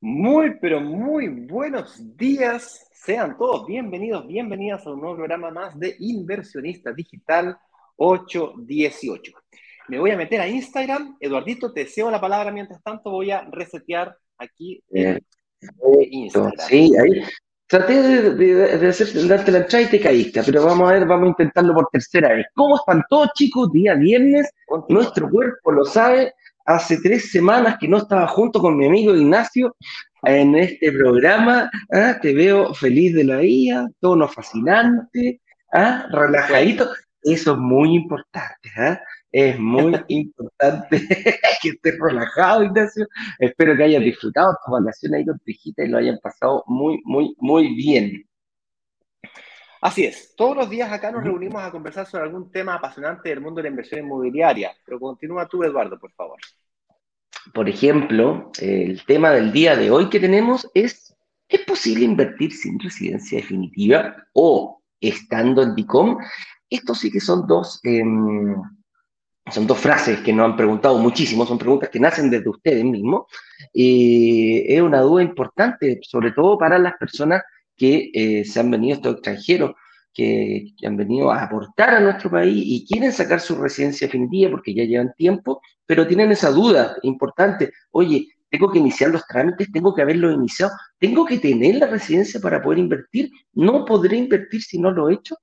Muy, pero muy buenos días. Sean todos bienvenidos, bienvenidas a un nuevo programa más de Inversionista Digital 818. Me voy a meter a Instagram. Eduardito, te deseo la palabra. Mientras tanto, voy a resetear aquí Instagram. Sí, ahí. Traté de, hacer, darte la entrada y te caíste, pero vamos a ver, vamos a intentarlo por tercera vez. ¿Cómo están todos, chicos? Día viernes, nuestro cuerpo lo sabe, hace tres semanas que no estaba junto con mi amigo Ignacio en este programa. ¿ah? Te veo feliz de la vida, tono fascinante, ¿ah? relajadito. Eso es muy importante. ¿ah? Es muy importante que estés relajado, Ignacio. Espero que hayas disfrutado tu vacaciones ahí con tu hijita y lo hayan pasado muy, muy, muy bien. Así es, todos los días acá nos reunimos a conversar sobre algún tema apasionante del mundo de la inversión inmobiliaria, pero continúa tú, Eduardo, por favor. Por ejemplo, el tema del día de hoy que tenemos es, ¿es posible invertir sin residencia definitiva o estando en DICOM? Estos sí que son dos, em, son dos frases que nos han preguntado muchísimo, son preguntas que nacen desde ustedes mismos. y es una duda importante, sobre todo para las personas que eh, se han venido estos extranjeros, que, han venido a aportar a nuestro país y quieren sacar su residencia definitiva porque ya llevan tiempo, pero tienen esa duda importante. Oye, tengo que iniciar los trámites, tengo que haberlo iniciado, tengo que tener la residencia para poder invertir, no podré invertir si no lo he hecho.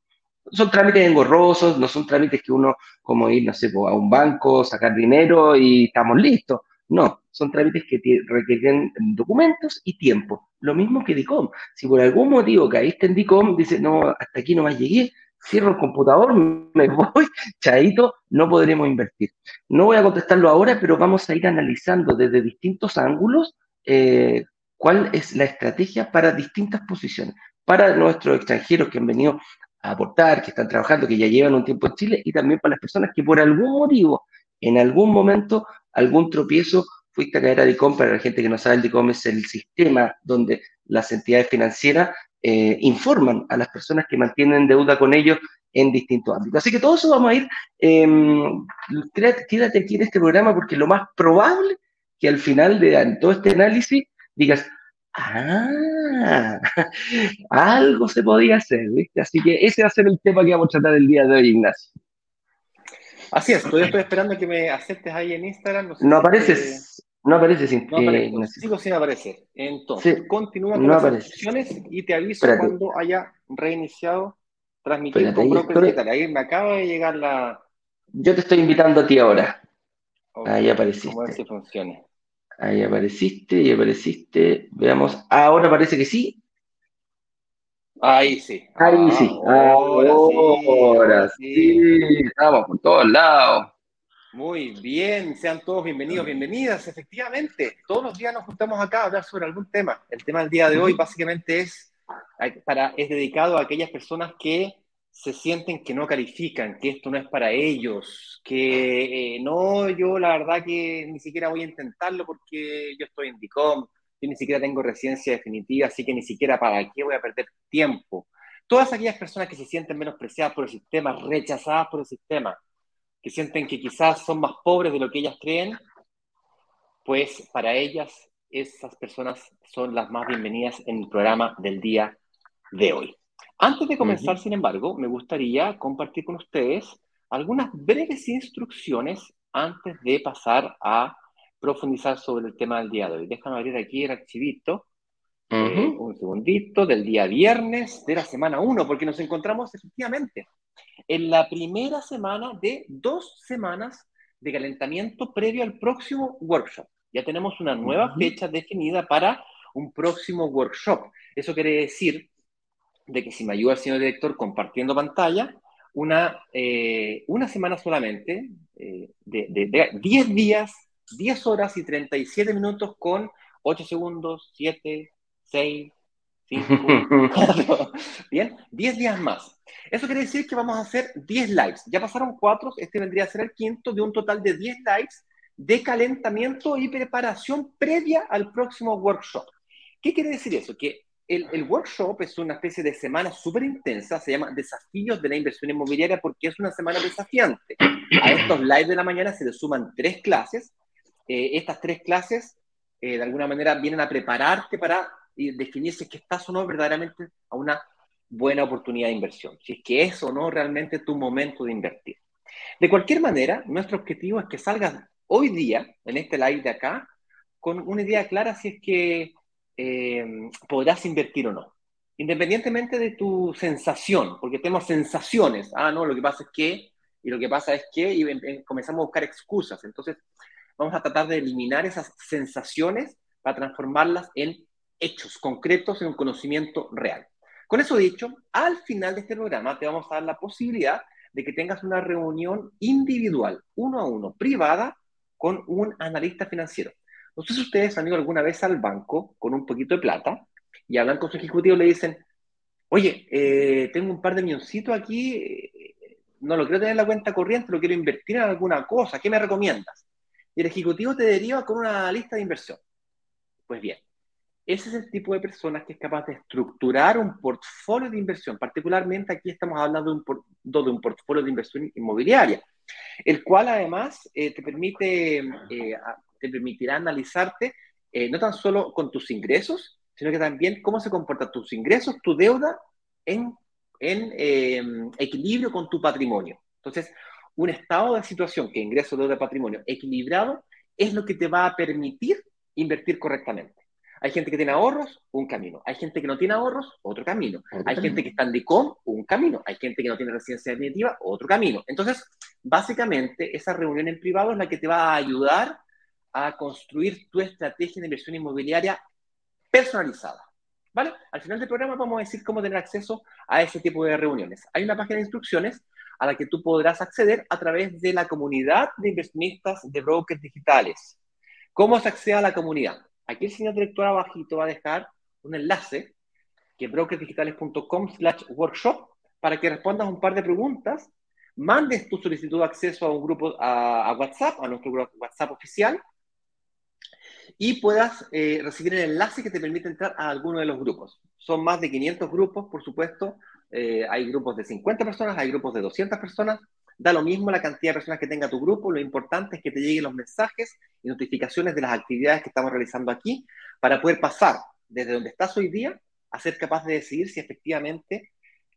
Son trámites engorrosos, no son trámites que uno, como ir, no sé, a un banco, sacar dinero y estamos listos. No, son trámites que requieren documentos y tiempo. Lo mismo que DICOM. Si por algún motivo caíste en DICOM, dice, no, hasta aquí no más llegué, cierro el computador, me voy, chaito, no podremos invertir. No voy a contestarlo ahora, pero vamos a ir analizando desde distintos ángulos eh, cuál es la estrategia para distintas posiciones, para nuestros extranjeros que han venido aportar, que están trabajando, que ya llevan un tiempo en Chile, y también para las personas que por algún motivo, en algún momento, algún tropiezo, fuiste a caer a DICOM. Para la gente que no sabe, el DICOM es el sistema donde las entidades financieras eh, informan a las personas que mantienen deuda con ellos en distintos ámbitos. Así que todo eso vamos a ir, eh, quédate aquí en este programa porque lo más probable que al final de todo este análisis digas, ah, algo se podía hacer, ¿viste? Así que ese va a ser el tema que vamos a tratar el día de hoy, Ignacio. Así es, todavía estoy esperando que me aceptes ahí en Instagram. No, apareces, no apareces sin no aparece, Sigo sin aparecer. Entonces, continúa con las opciones y te aviso cuando haya reiniciado transmitir con Broker Ahí me acaba de llegar la. Yo te estoy invitando a ti ahora. ahí apareciste. A ver si funciona. Ahí apareciste y apareciste. Veamos. Ahora parece que sí. Ahí sí. Ahí sí. Ahora, sí. Estamos por todos lados. Muy bien, sean todos bienvenidos, bienvenidas. Efectivamente, todos los días nos juntamos acá a hablar sobre algún tema. El tema del día de hoy básicamente es, para, es dedicado a aquellas personas que se sienten que no califican, que esto no es para ellos, que eh, no, yo la verdad que ni siquiera voy a intentarlo porque yo estoy en DICOM, yo ni siquiera tengo residencia definitiva, así que ni siquiera para qué voy a perder tiempo. Todas aquellas personas que se sienten menospreciadas por el sistema, rechazadas por el sistema, que sienten que quizás son más pobres de lo que ellas creen, pues para ellas esas personas son las más bienvenidas en el programa del día de hoy. Antes de comenzar, sin embargo, me gustaría compartir con ustedes algunas breves instrucciones antes de pasar a profundizar sobre el tema del día de hoy. Déjame abrir aquí el archivito. Eh, un segundito, del día viernes de la semana 1, porque nos encontramos efectivamente en la primera semana de dos semanas de calentamiento previo al próximo workshop. Ya tenemos una nueva fecha definida para un próximo workshop. Eso quiere decir de que si me ayuda el señor director compartiendo pantalla, una, eh, una semana solamente, eh, de 10 días 10 horas y 37 minutos con 8 segundos, 7, 6, Bien, 10 días más. Eso quiere decir que vamos a hacer 10 lives. Ya pasaron 4, este vendría a ser el quinto de un total de 10 lives de calentamiento y preparación previa al próximo workshop. ¿Qué quiere decir eso? Que el, workshop es una especie de semana súper intensa, se llama Desafíos de la Inversión Inmobiliaria porque es una semana desafiante. A estos lives de la mañana se le suman tres clases. Eh, estas tres clases, eh, de alguna manera, vienen a prepararte para definir si es que estás o no verdaderamente a una buena oportunidad de inversión, si es que es o no realmente tu momento de invertir. De cualquier manera, nuestro objetivo es que salgas hoy día, en este live de acá, con una idea clara si es que eh, podrás invertir o no. Independientemente de tu sensación, porque tenemos sensaciones. Ah, no, lo que pasa es que, y lo que pasa es que, y comenzamos a buscar excusas. Entonces, vamos a tratar de eliminar esas sensaciones para transformarlas en hechos concretos, en un conocimiento real. Con eso dicho, al final de este programa te vamos a dar la posibilidad de que tengas una reunión individual, uno a uno, privada, con un analista financiero. No sé si ustedes han ido alguna vez al banco con un poquito de plata y hablan con su ejecutivo y le dicen, oye, eh, tengo un par de milloncitos aquí, eh, no lo quiero tener en la cuenta corriente, lo quiero invertir en alguna cosa, ¿qué me recomiendas? Y el ejecutivo te deriva con una lista de inversión. Pues bien, ese es el tipo de personas que es capaz de estructurar un portfolio de inversión. Particularmente aquí estamos hablando de un, de un portfolio de inversión inmobiliaria, el cual además eh, te permite te permitirá analizarte eh, no tan solo con tus ingresos, sino que también cómo se comportan tus ingresos, tu deuda en, en em, equilibrio con tu patrimonio. Entonces, un estado de situación que ingreso, deuda, patrimonio equilibrado es lo que te va a permitir invertir correctamente. Hay gente que tiene ahorros, un camino. Hay gente que no tiene ahorros, otro camino. Hay gente que está en DICOM, un camino. Hay gente que no tiene residencia definitiva, otro camino. Entonces, básicamente, esa reunión en privado es la que te va a ayudar a construir tu estrategia de inversión inmobiliaria personalizada. ¿Vale? Al final del programa vamos a decir cómo tener acceso a ese tipo de reuniones. Hay una página de instrucciones a la que tú podrás acceder a través de la comunidad de inversionistas de brokers digitales. ¿Cómo se accede a la comunidad? Aquí el señor director abajito va a dejar un enlace que es brokersdigitales.com slash workshop para que respondas un par de preguntas, mandes tu solicitud de acceso a un grupo, a, WhatsApp, a nuestro WhatsApp oficial, y puedas eh, recibir el enlace que te permite entrar a alguno de los grupos. Son más de 500 grupos, por supuesto. Eh, hay grupos de 50 personas, hay grupos de 200 personas. Da lo mismo la cantidad de personas que tenga tu grupo. Lo importante es que te lleguen los mensajes y notificaciones de las actividades que estamos realizando aquí para poder pasar desde donde estás hoy día a ser capaz de decidir si efectivamente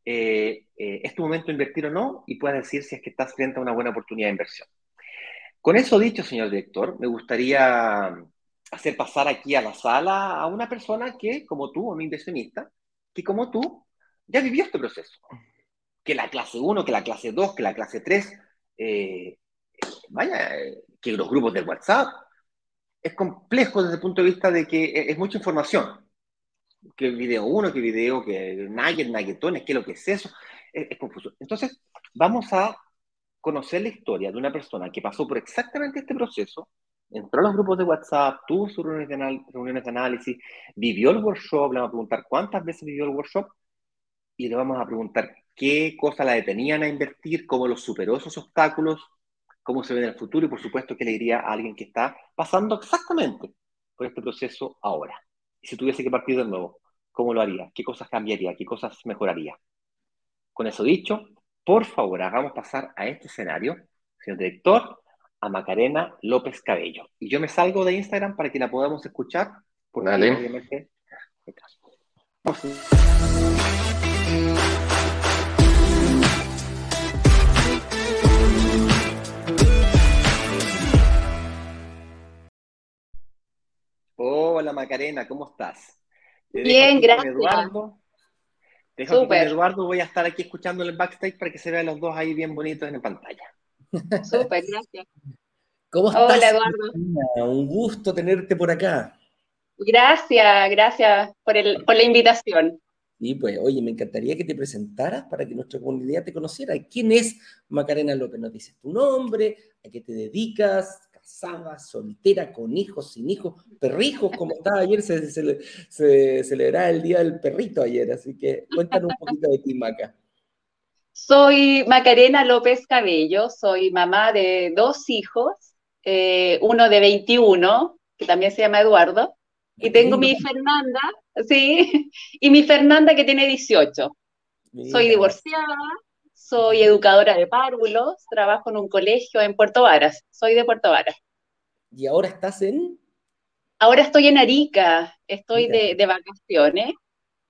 eh, es tu momento de invertir o no y puedas decir si es que estás frente a una buena oportunidad de inversión. Con eso dicho, señor director, me gustaría hacer pasar aquí a la sala a una persona que, como tú, un inversionista, que como tú, ya vivió este proceso. Que la clase 1, que la clase 2, que la clase 3, eh, vaya, que los grupos de WhatsApp, es complejo desde el punto de vista de que es mucha información. Que video 1, que video, que nugget, nuggetones, que lo que es eso, es, es confuso. Entonces, vamos a conocer la historia de una persona que pasó por exactamente este proceso, entró a los grupos de WhatsApp, tuvo sus reuniones de, análisis, vivió el workshop, le vamos a preguntar cuántas veces vivió el workshop y le vamos a preguntar qué cosas la detenían a invertir, cómo los superó esos obstáculos, cómo se ve en el futuro y por supuesto qué le diría a alguien que está pasando exactamente por este proceso ahora. Y si tuviese que partir de nuevo, ¿cómo lo haría? ¿Qué cosas cambiaría? ¿Qué cosas mejoraría? Con eso dicho, por favor, hagamos pasar a este escenario, señor director, a Macarena López Cabello. Y yo me salgo de Instagram para que la podamos escuchar. Porque Obviamente, Hola Macarena, ¿cómo estás? Bien, gracias. Eduardo. Dejo con Eduardo, voy a estar aquí escuchando el backstage para que se vean los dos ahí bien bonitos en la pantalla. Súper, gracias. ¿Cómo estás? Hola, Eduardo. Un gusto tenerte por acá. Gracias, gracias por, el, por la invitación. Sí, pues, oye, me encantaría que te presentaras para que nuestra comunidad te conociera. ¿Quién es Macarena López? Nos dices tu nombre, a qué te dedicas, casada, soltera, con hijos, sin hijos, perrijos, como estaba ayer, se, se, celebraba el Día del Perrito ayer, así que cuéntanos un poquito de ti, Maca. Soy Macarena López Cabello, soy mamá de dos hijos, eh, uno de 21, que también se llama Eduardo, y tengo mi Fernanda, sí, y mi Fernanda que tiene 18. Soy divorciada, soy educadora de párvulos, trabajo en un colegio en Puerto Varas, soy de Puerto Varas. ¿Y ahora estás en? Ahora estoy en Arica, estoy de, vacaciones.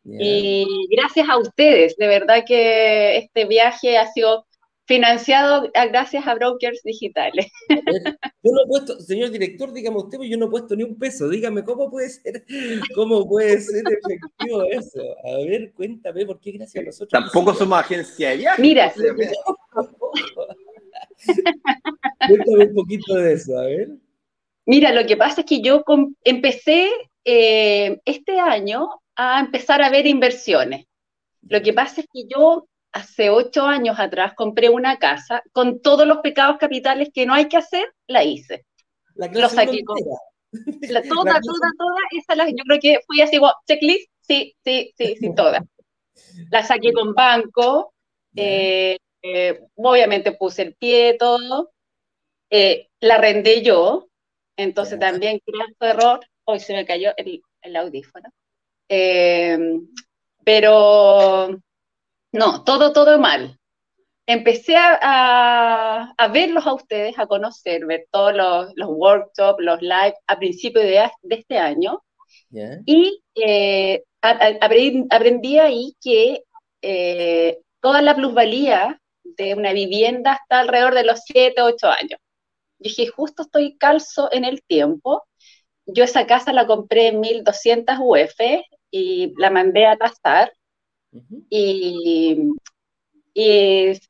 Y gracias a ustedes, de verdad que este viaje ha sido financiado gracias a brokers digitales. yo no he puesto, señor director, dígame usted, yo no he puesto ni un peso, dígame cómo puede ser, cómo puede ser efectivo eso. A ver, cuéntame, ¿por qué gracias a nosotros? Tampoco somos agencia de viajes. Mira, cuéntame un poquito de eso, a ver. Mira, lo que pasa es que yo empecé eh, este año a empezar a ver inversiones. Lo que pasa es que yo hace ocho años atrás compré una casa con todos los pecados capitales que no hay que hacer, la hice. La Lo saqué con, la, toda, toda, toda, esa la, yo creo que fui así, checklist, sí, sí, sí, sí, toda. La saqué con banco, eh, eh, obviamente puse el pie, todo, eh, la rendé yo, entonces también gran error, hoy se me cayó el, el audífono, pero no, todo, todo mal. Empecé a, a, verlos a ustedes, a conocer, ver todos los, los workshops, los live a principios de, de este año. Y eh, aprendí, ahí que eh, toda la plusvalía de una vivienda está alrededor de los 7, 8 años. Yo dije, justo estoy calzo en el tiempo. Yo esa casa la compré en 1200 UF y la mandé a tasar y,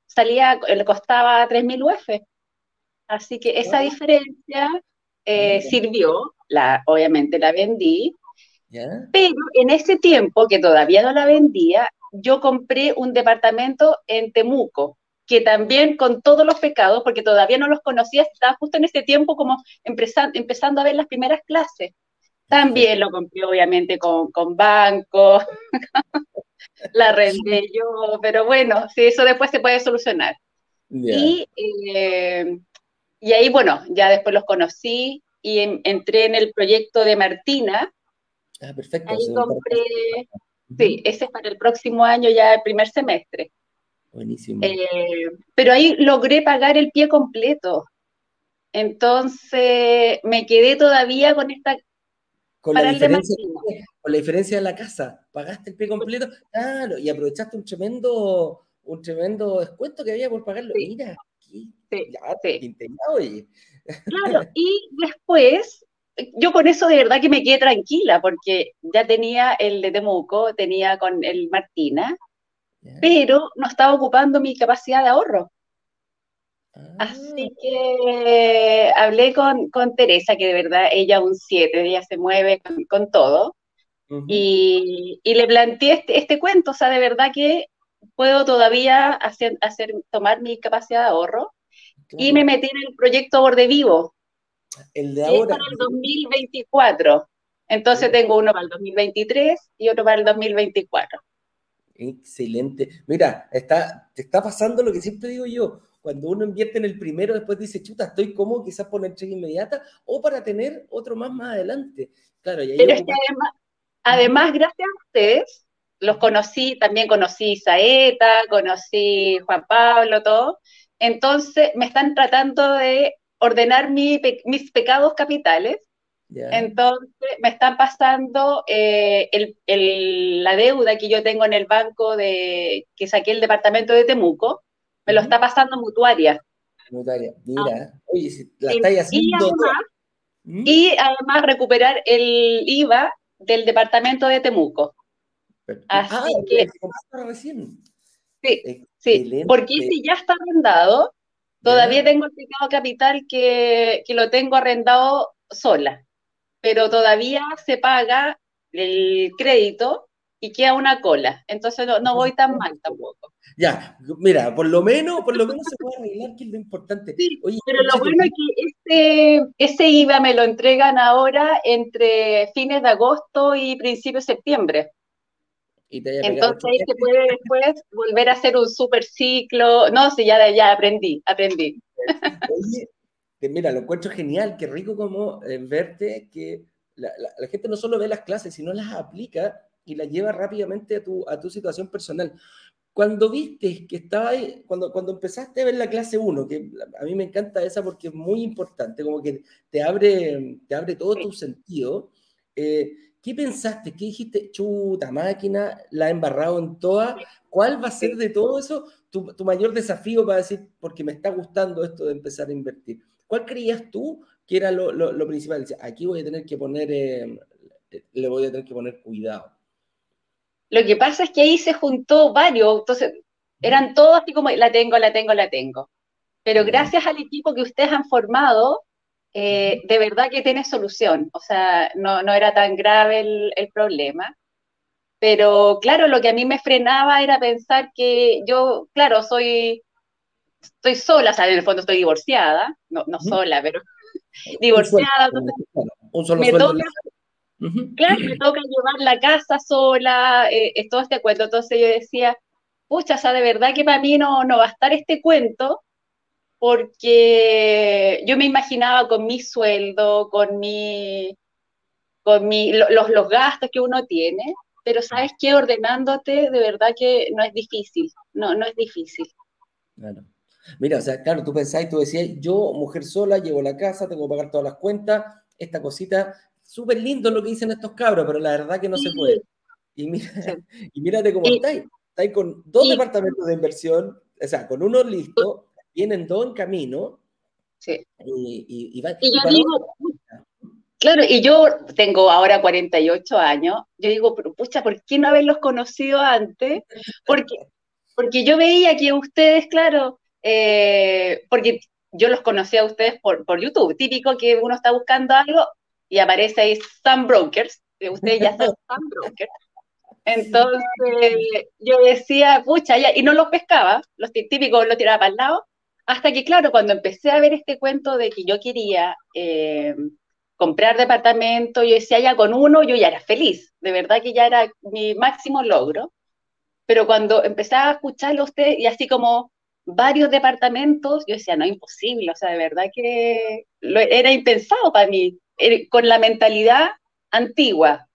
salía, le costaba 3.000 UF. Así que esa diferencia eh, sirvió, la, obviamente la vendí, pero en ese tiempo que todavía no la vendía, yo compré un departamento en Temuco, que también con todos los pecados, porque todavía no los conocía, estaba justo en ese tiempo como empezando, a ver las primeras clases. También lo compré obviamente con, con banco, la rendé yo, pero bueno, sí, eso después se puede solucionar. Y, eh, y ahí, bueno, ya después los conocí y entré en el proyecto de Martina. Ah, perfecto. Ahí compré, sí, ese es para el próximo año, ya el primer semestre. Buenísimo. Eh, pero ahí logré pagar el pie completo. Entonces me quedé todavía con esta con la, diferencia, con la diferencia de la casa, pagaste el pie completo, claro, y aprovechaste un tremendo, un tremendo descuento que había por pagarlo. Mira, aquí, ya oye. Claro, y después, yo con eso de verdad que me quedé tranquila, porque ya tenía el de Temuco, tenía con el Martina, pero no estaba ocupando mi capacidad de ahorro. Así ah. que hablé con, con, Teresa, que de verdad ella un 7, ella se mueve con, todo, y, y, le planteé este, este, cuento, o sea, de verdad que puedo todavía hacer, hacer tomar mi capacidad de ahorro, y me metí en el proyecto Borde Vivo. El de ahora. para el 2024. Entonces tengo uno para el 2023 y otro para el 2024. Excelente. Mira, está, te está pasando lo que siempre digo yo cuando uno invierte en el primero, después dice, chuta, estoy cómodo quizás por la entrega inmediata o para tener otro más más adelante. Claro, y Pero es que además, gracias a ustedes, los conocí, también conocí Saeta, conocí Juan Pablo, todo. Entonces me están tratando de ordenar mis pecados capitales. Entonces me están pasando eh, la deuda que yo tengo en el banco de que saqué el departamento de Temuco me lo está pasando mutuaria. Mutuaria, mira, ah. oye, si la estáis haciendo. ¿Mm? Y además, recuperar el IVA del departamento de Temuco. Así ah, que. Recién. Sí, sí, porque si ya está arrendado, todavía tengo el pecado capital que, que lo tengo arrendado sola, pero todavía se paga el crédito y queda una cola. Entonces no, voy tan mal tampoco. Ya, mira, por lo menos, por lo menos se puede arreglar, que es lo importante. pero lo bueno es que ese, ese IVA me lo entregan ahora entre fines de agosto y principios de septiembre. Entonces ahí se puede después volver a hacer un super ciclo. No, sí, ya, ya aprendí, aprendí. Oye, mira, lo encuentro genial, qué rico como eh, verte que la, gente no solo ve las clases, sino las aplica y la lleva rápidamente a tu, a tu situación personal. Cuando viste que estaba ahí, cuando, cuando empezaste a ver la clase 1, que a mí me encanta esa porque es muy importante, como que te abre, te abre todo tu sentido, eh, ¿qué pensaste? ¿Qué dijiste? Chuta, máquina, la he embarrado en toda. ¿Cuál va a ser de todo eso tu, tu mayor desafío para decir, porque me está gustando esto de empezar a invertir? ¿Cuál creías tú que era lo, lo, lo principal? Aquí voy a tener que poner, eh, le voy a tener que poner cuidado. Lo que pasa es que ahí se juntó varios, entonces eran todos así como, la tengo, la tengo, la tengo. Pero gracias al equipo que ustedes han formado, eh, de verdad que tiene solución. O sea, no, era tan grave el, problema. Pero claro, lo que a mí me frenaba era pensar que yo, claro, soy, estoy sola, o sea, en el fondo estoy divorciada, no, no sola, pero divorciada. un solo, Claro, me toca llevar la casa sola, eh, es todo este cuento. Entonces yo decía, pucha, o sea, de verdad que para mí no, no va a estar este cuento, porque yo me imaginaba con mi sueldo, con mi, con mi, los, los gastos que uno tiene, pero sabes qué, ordenándote, de verdad que no es difícil, no, no es difícil. Claro. Mira, o sea, claro, tú pensás, tú decías, yo, mujer sola, llevo la casa, tengo que pagar todas las cuentas, esta cosita súper lindo lo que dicen estos cabros, pero la verdad que no se puede. Y, mira, y mírate cómo estáis. Estáis con dos departamentos de inversión, o sea, con uno listo, vienen dos en camino. Sí. Y, y, yo digo, claro, y yo tengo ahora 48 años, yo digo, pero pucha, ¿por qué no haberlos conocido antes? Porque, porque yo veía que ustedes, claro, eh, porque yo los conocía a ustedes por, por YouTube, típico que uno está buscando algo, y aparece ahí Sun Brokers, que ustedes ya son Brokers. Entonces yo decía, pucha, ya, y no los pescaba, los típicos los tiraba para el lado, hasta que, claro, cuando empecé a ver este cuento de que yo quería eh, comprar departamento, yo decía, ya con uno yo ya era feliz, de verdad que ya era mi máximo logro, pero cuando empecé a escucharlo a usted y así como varios departamentos, yo decía, no, imposible, o sea, de verdad que era impensado para mí, eh, con la mentalidad antigua,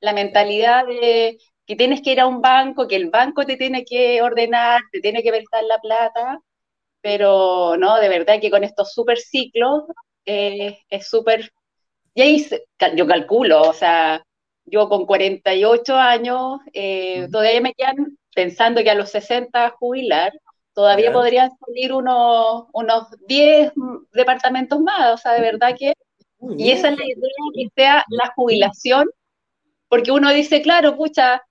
la mentalidad de que tienes que ir a un banco, que el banco te tiene que ordenar, te tiene que prestar la plata, pero no, de verdad que con estos super ciclos eh, es súper... Y ahí yo calculo, o sea, yo con 48 años, eh, todavía me quedan pensando que a los 60 jubilar, todavía podrían salir unos, unos 10 departamentos más, o sea, de verdad que y esa es la idea que sea la jubilación, porque uno dice, claro, pucha,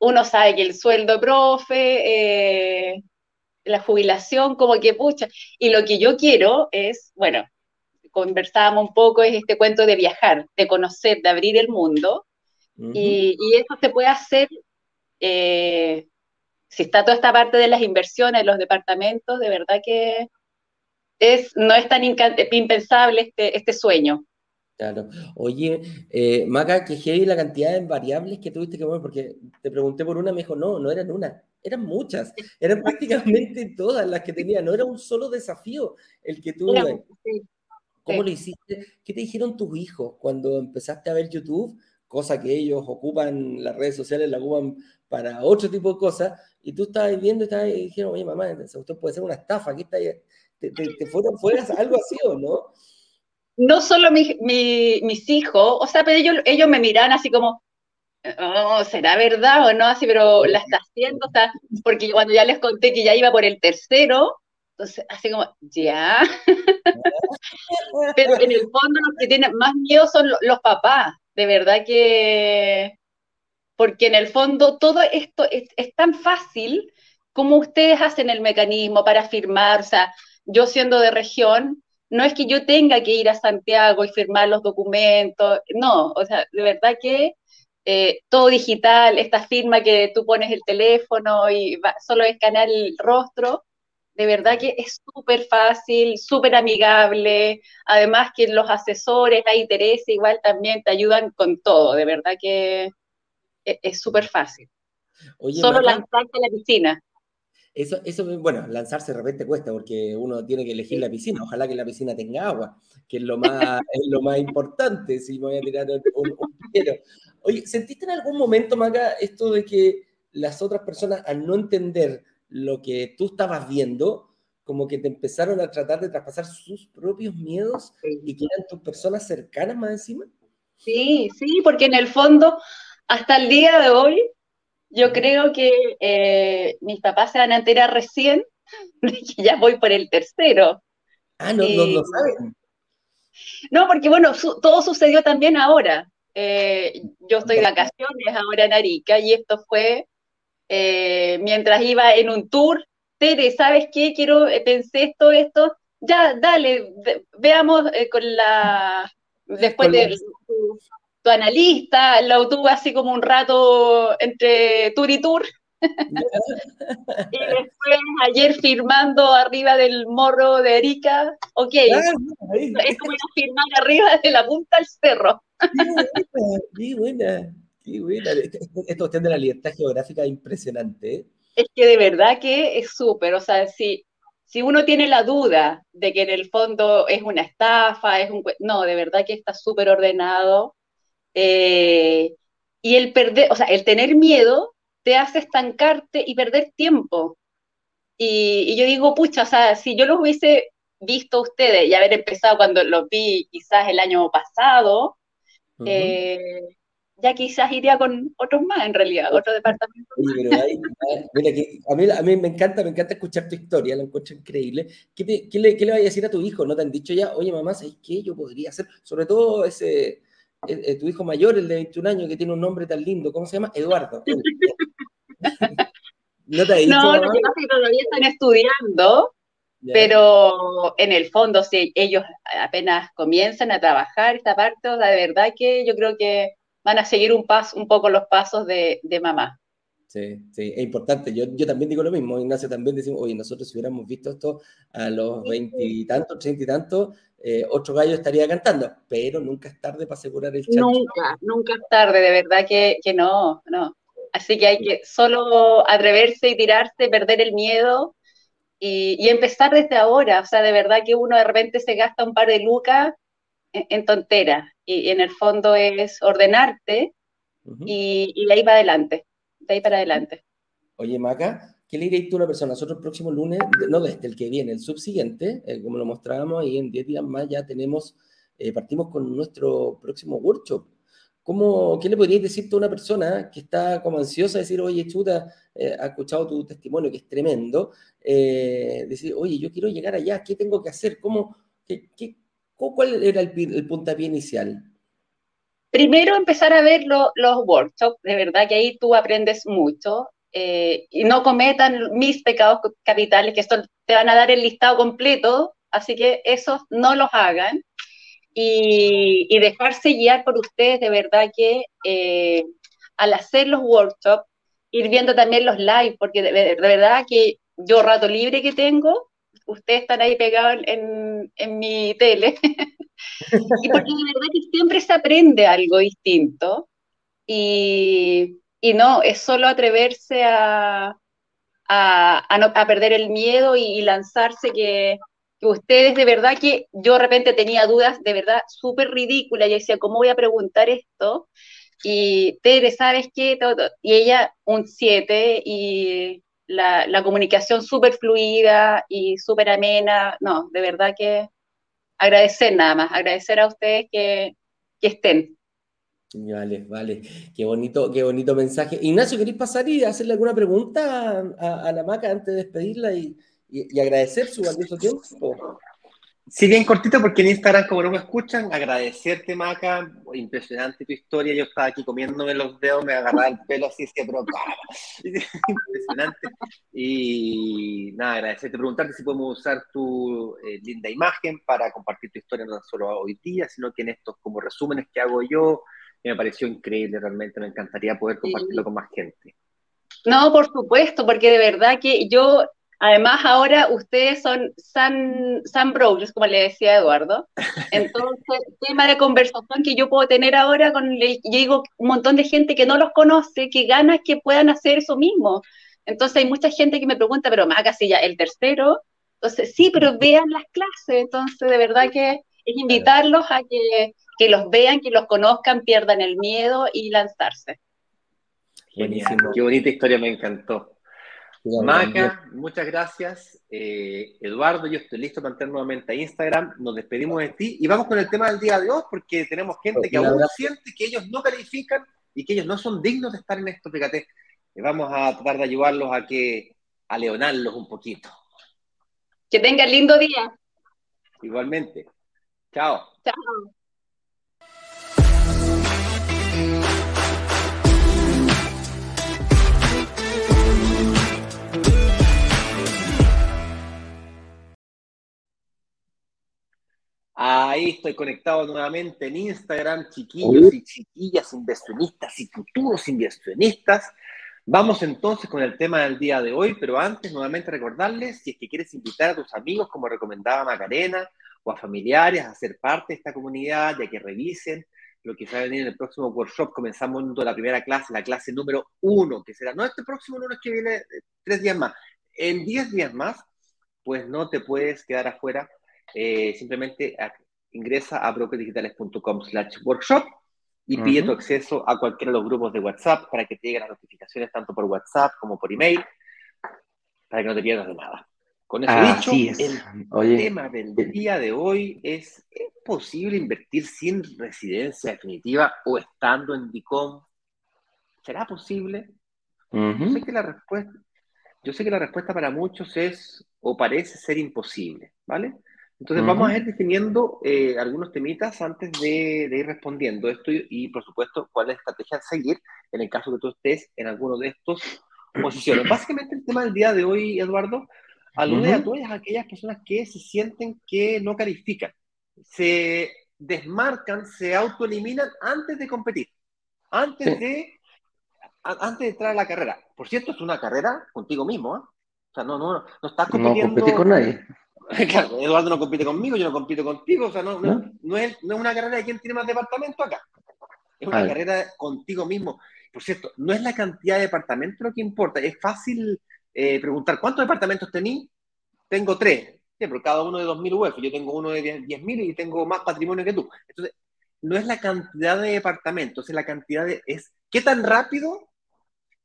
uno sabe que el sueldo profe, eh, la jubilación, como que pucha. Y lo que yo quiero es, bueno, conversábamos un poco, es este cuento de viajar, de conocer, de abrir el mundo. y, eso se puede hacer, eh, si está toda esta parte de las inversiones, los departamentos, de verdad que es, no es tan impensable este, este sueño. Claro. Oye, eh, Maca, que heavy la cantidad de variables que tuviste que mover, porque te pregunté por una, me dijo, no, no eran una, eran muchas, eran prácticamente todas las que tenía, no era un solo desafío el que tuve. ¿Cómo lo hiciste? ¿Qué te dijeron tus hijos cuando empezaste a ver YouTube? Cosa que ellos ocupan, las redes sociales la ocupan para otro tipo de cosas, y tú estabas viendo y, y dijeron, oye, mamá, usted puede ser una estafa, aquí está ¿Te, te, fueron, fueras algo así o no? No solo mis hijos, o sea, pero ellos, ellos me miran así como, oh, ¿será verdad o no? Así, pero la está haciendo, o sea, porque cuando ya les conté que ya iba por el tercero, entonces, así como, ya. pero en el fondo los que tienen más miedo son los, papás, de verdad que, porque en el fondo todo esto es, tan fácil como ustedes hacen el mecanismo para firmar, o sea, yo siendo de región, no es que yo tenga que ir a Santiago y firmar los documentos, no, o sea, de verdad que eh, todo digital, esta firma que tú pones el teléfono y solo escanear el rostro, de verdad que es súper fácil, súper amigable, además que los asesores, hay interés igual también te ayudan con todo, de verdad que es súper fácil. Solo lanzarte a la piscina. Eso, eso, bueno, lanzarse de repente cuesta porque uno tiene que elegir la piscina. Ojalá que la piscina tenga agua, que es lo más, es lo más importante si me voy a tirar un, un Oye, ¿sentiste en algún momento, Maca, esto de que las otras personas, al no entender lo que tú estabas viendo, como que te empezaron a tratar de traspasar sus propios miedos y que eran tus personas cercanas más encima? Sí, sí, porque en el fondo, hasta el día de hoy, yo creo que eh, mis papás se van a enterar recién de que ya voy por el tercero. Ah, no, no lo saben. No, porque bueno, todo sucedió también ahora. Eh, yo estoy de vacaciones ahora en Arica y esto fue eh, mientras iba en un tour. Tere, ¿sabes qué? Quiero, pensé esto, esto. Ya, dale, veamos con la. Después de tu, analista, lo tuve así como un rato entre tour y tour. y después ayer firmando arriba del morro de Erika, ok, es como firmar arriba de la punta del cerro. Qué buena, qué buena, Esta cuestión de la libertad geográfica es impresionante. ¿eh? Es que de verdad que es súper, o sea, si, si uno tiene la duda de que en el fondo es una estafa, es un... No, de verdad que está súper ordenado. Eh, y el perder, o sea, el tener miedo te hace estancarte y perder tiempo. Y, yo digo, pucha, o sea, si yo los hubiese visto ustedes y haber empezado cuando los vi quizás el año pasado, eh, ya quizás iría con otros más en realidad, otro departamento. a, mí, a mí me encanta, me encanta escuchar tu historia, la encuentro increíble. ¿Qué, qué, le, ¿Qué, le, vas a decir a tu hijo? ¿No te han dicho ya, oye mamá, ¿sabes qué yo podría hacer? Sobre todo ese, eh, eh, tu hijo mayor, el de 21 años, que tiene un nombre tan lindo, ¿cómo se llama? Eduardo. ¿No te No, lo que pasa todavía están estudiando, pero en el fondo, si ellos apenas comienzan a trabajar esta parte, la verdad que yo creo que van a seguir un, paso, un poco los pasos de, de mamá. Sí, sí, es importante. Yo, yo también digo lo mismo, Ignacio, también decimos, oye, nosotros si hubiéramos visto esto a los veintitantos, treinta y tantos, eh, otro gallo estaría cantando, pero nunca es tarde para asegurar el chancho. Nunca, nunca es tarde, de verdad que, que no, no. Así que hay que solo atreverse y tirarse, perder el miedo y, y, empezar desde ahora. O sea, de verdad que uno de repente se gasta un par de lucas en, tonteras y, en el fondo es ordenarte y, y, de ahí para adelante, de ahí para adelante. Oye, Maca, ¿qué le diréis tú a una persona? Nosotros el próximo lunes, no desde el que viene, el subsiguiente, eh, como lo mostrábamos, y en 10 días más ya tenemos, eh, partimos con nuestro próximo workshop ¿Cómo, ¿Qué le podrías decir a una persona que está como ansiosa de decir, oye, chuta, eh, ha escuchado tu testimonio que es tremendo, eh, decir, oye, yo quiero llegar allá, ¿qué tengo que hacer? ¿Cómo, qué, qué, ¿Cuál era el, el, puntapié inicial? Primero empezar a ver los workshops, de verdad que ahí tú aprendes mucho eh, y no cometan mis pecados capitales, que esto te van a dar el listado completo, así que esos no los hagan. Y, dejarse guiar por ustedes, de verdad que eh, al hacer los workshops, ir viendo también los live, porque de, verdad que yo rato libre que tengo, ustedes están ahí pegados en, en mi tele, y porque de verdad que siempre se aprende algo distinto, y, y no, es solo atreverse a, a, a, perder el miedo y lanzarse que que ustedes de verdad que yo de repente tenía dudas de verdad súper ridículas, yo decía, ¿cómo voy a preguntar esto? Y Tere, ¿sabes qué? Y ella un 7 y la, la comunicación súper fluida y súper amena, no, de verdad que agradecer nada más, agradecer a ustedes que, que estén. Vale, vale. Qué bonito, qué bonito mensaje. Ignacio, ¿queréis pasar y hacerle alguna pregunta a, la maca antes de despedirla y, y, agradecer su valioso tiempo. Sí, bien cortito, porque en Instagram, como no me escuchan, agradecerte, Maca. Impresionante tu historia. Yo estaba aquí comiéndome los dedos, me agarraba el pelo así, decía, pero Impresionante. Y nada, agradecerte, preguntarte si podemos usar tu eh, linda imagen para compartir tu historia no solo hoy día, sino que en estos como resúmenes que hago yo, me pareció increíble realmente, me encantaría poder compartirlo con más gente. No, por supuesto, porque de verdad que yo, además ahora ustedes son San, San Brokers, como le decía Eduardo, entonces, tema de conversación que yo puedo tener ahora con, yo digo, un montón de gente que no los conoce, que ganas que puedan hacer eso mismo. Entonces hay mucha gente que me pregunta, pero más casi ya el tercero, entonces sí, pero vean las clases, entonces de verdad que es invitarlos a que, que los vean, que los conozcan, pierdan el miedo y lanzarse. Buenísimo. Qué bonita historia, me encantó. Maca, muchas gracias. Eh, Eduardo, yo estoy listo para entrar nuevamente a Instagram. Nos despedimos de ti y vamos con el tema del día de hoy porque tenemos gente que aún siente que ellos no califican y que ellos no son dignos de estar en esto, fíjate. Vamos a tratar de ayudarlos a que a leonarlos un poquito. Que tengan lindo día. Igualmente. Chao. Chao. Ahí estoy conectado nuevamente en Instagram, chiquillos y chiquillas, inversionistas y futuros inversionistas. Vamos entonces con el tema del día de hoy, pero antes nuevamente recordarles, si es que quieres invitar a tus amigos, como recomendaba Macarena, o a familiares a ser parte de esta comunidad, ya que revisen lo que se va a venir en el próximo workshop. Comenzamos la primera clase, la clase número uno, que será no este próximo lunes que viene, eh, tres días más, en diez días más, pues no te puedes quedar afuera eh, simplemente ingresa a brokerdigitales.com slash workshop y pide tu acceso a cualquiera de los grupos de WhatsApp para que te lleguen las notificaciones tanto por WhatsApp como por email, para que no te pierdas de nada. Con eso dicho, el tema del día de hoy es, ¿es posible invertir sin residencia definitiva o estando en DICOM? ¿Será posible? yo, sé que la respuesta, yo sé que la respuesta para muchos es o parece ser imposible, ¿vale? Entonces vamos a ir definiendo eh, algunos temitas antes de, ir respondiendo esto y, por supuesto, cuál es la estrategia a seguir en el caso que tú estés en alguno de estos posiciones. Básicamente el tema del día de hoy, Eduardo, alude a todas aquellas personas que se sienten que no califican, se desmarcan, se autoeliminan antes de competir, antes de antes de entrar a la carrera. Por cierto, es una carrera contigo mismo, ¿eh? O sea, no, no, no estás compitiendo... No con nadie. Claro, Eduardo no compite conmigo, yo no compito contigo, o sea, no, no, es, una carrera de quién tiene más departamento acá. Es una carrera contigo mismo. Por cierto, no es la cantidad de departamentos lo que importa, es fácil eh, preguntar, ¿cuántos departamentos tení? Tengo tres, sí, pero cada uno de 2.000 UF, yo tengo uno de 10.000 y tengo más patrimonio que tú. Entonces, no es la cantidad de departamentos, es la cantidad de, es qué tan rápido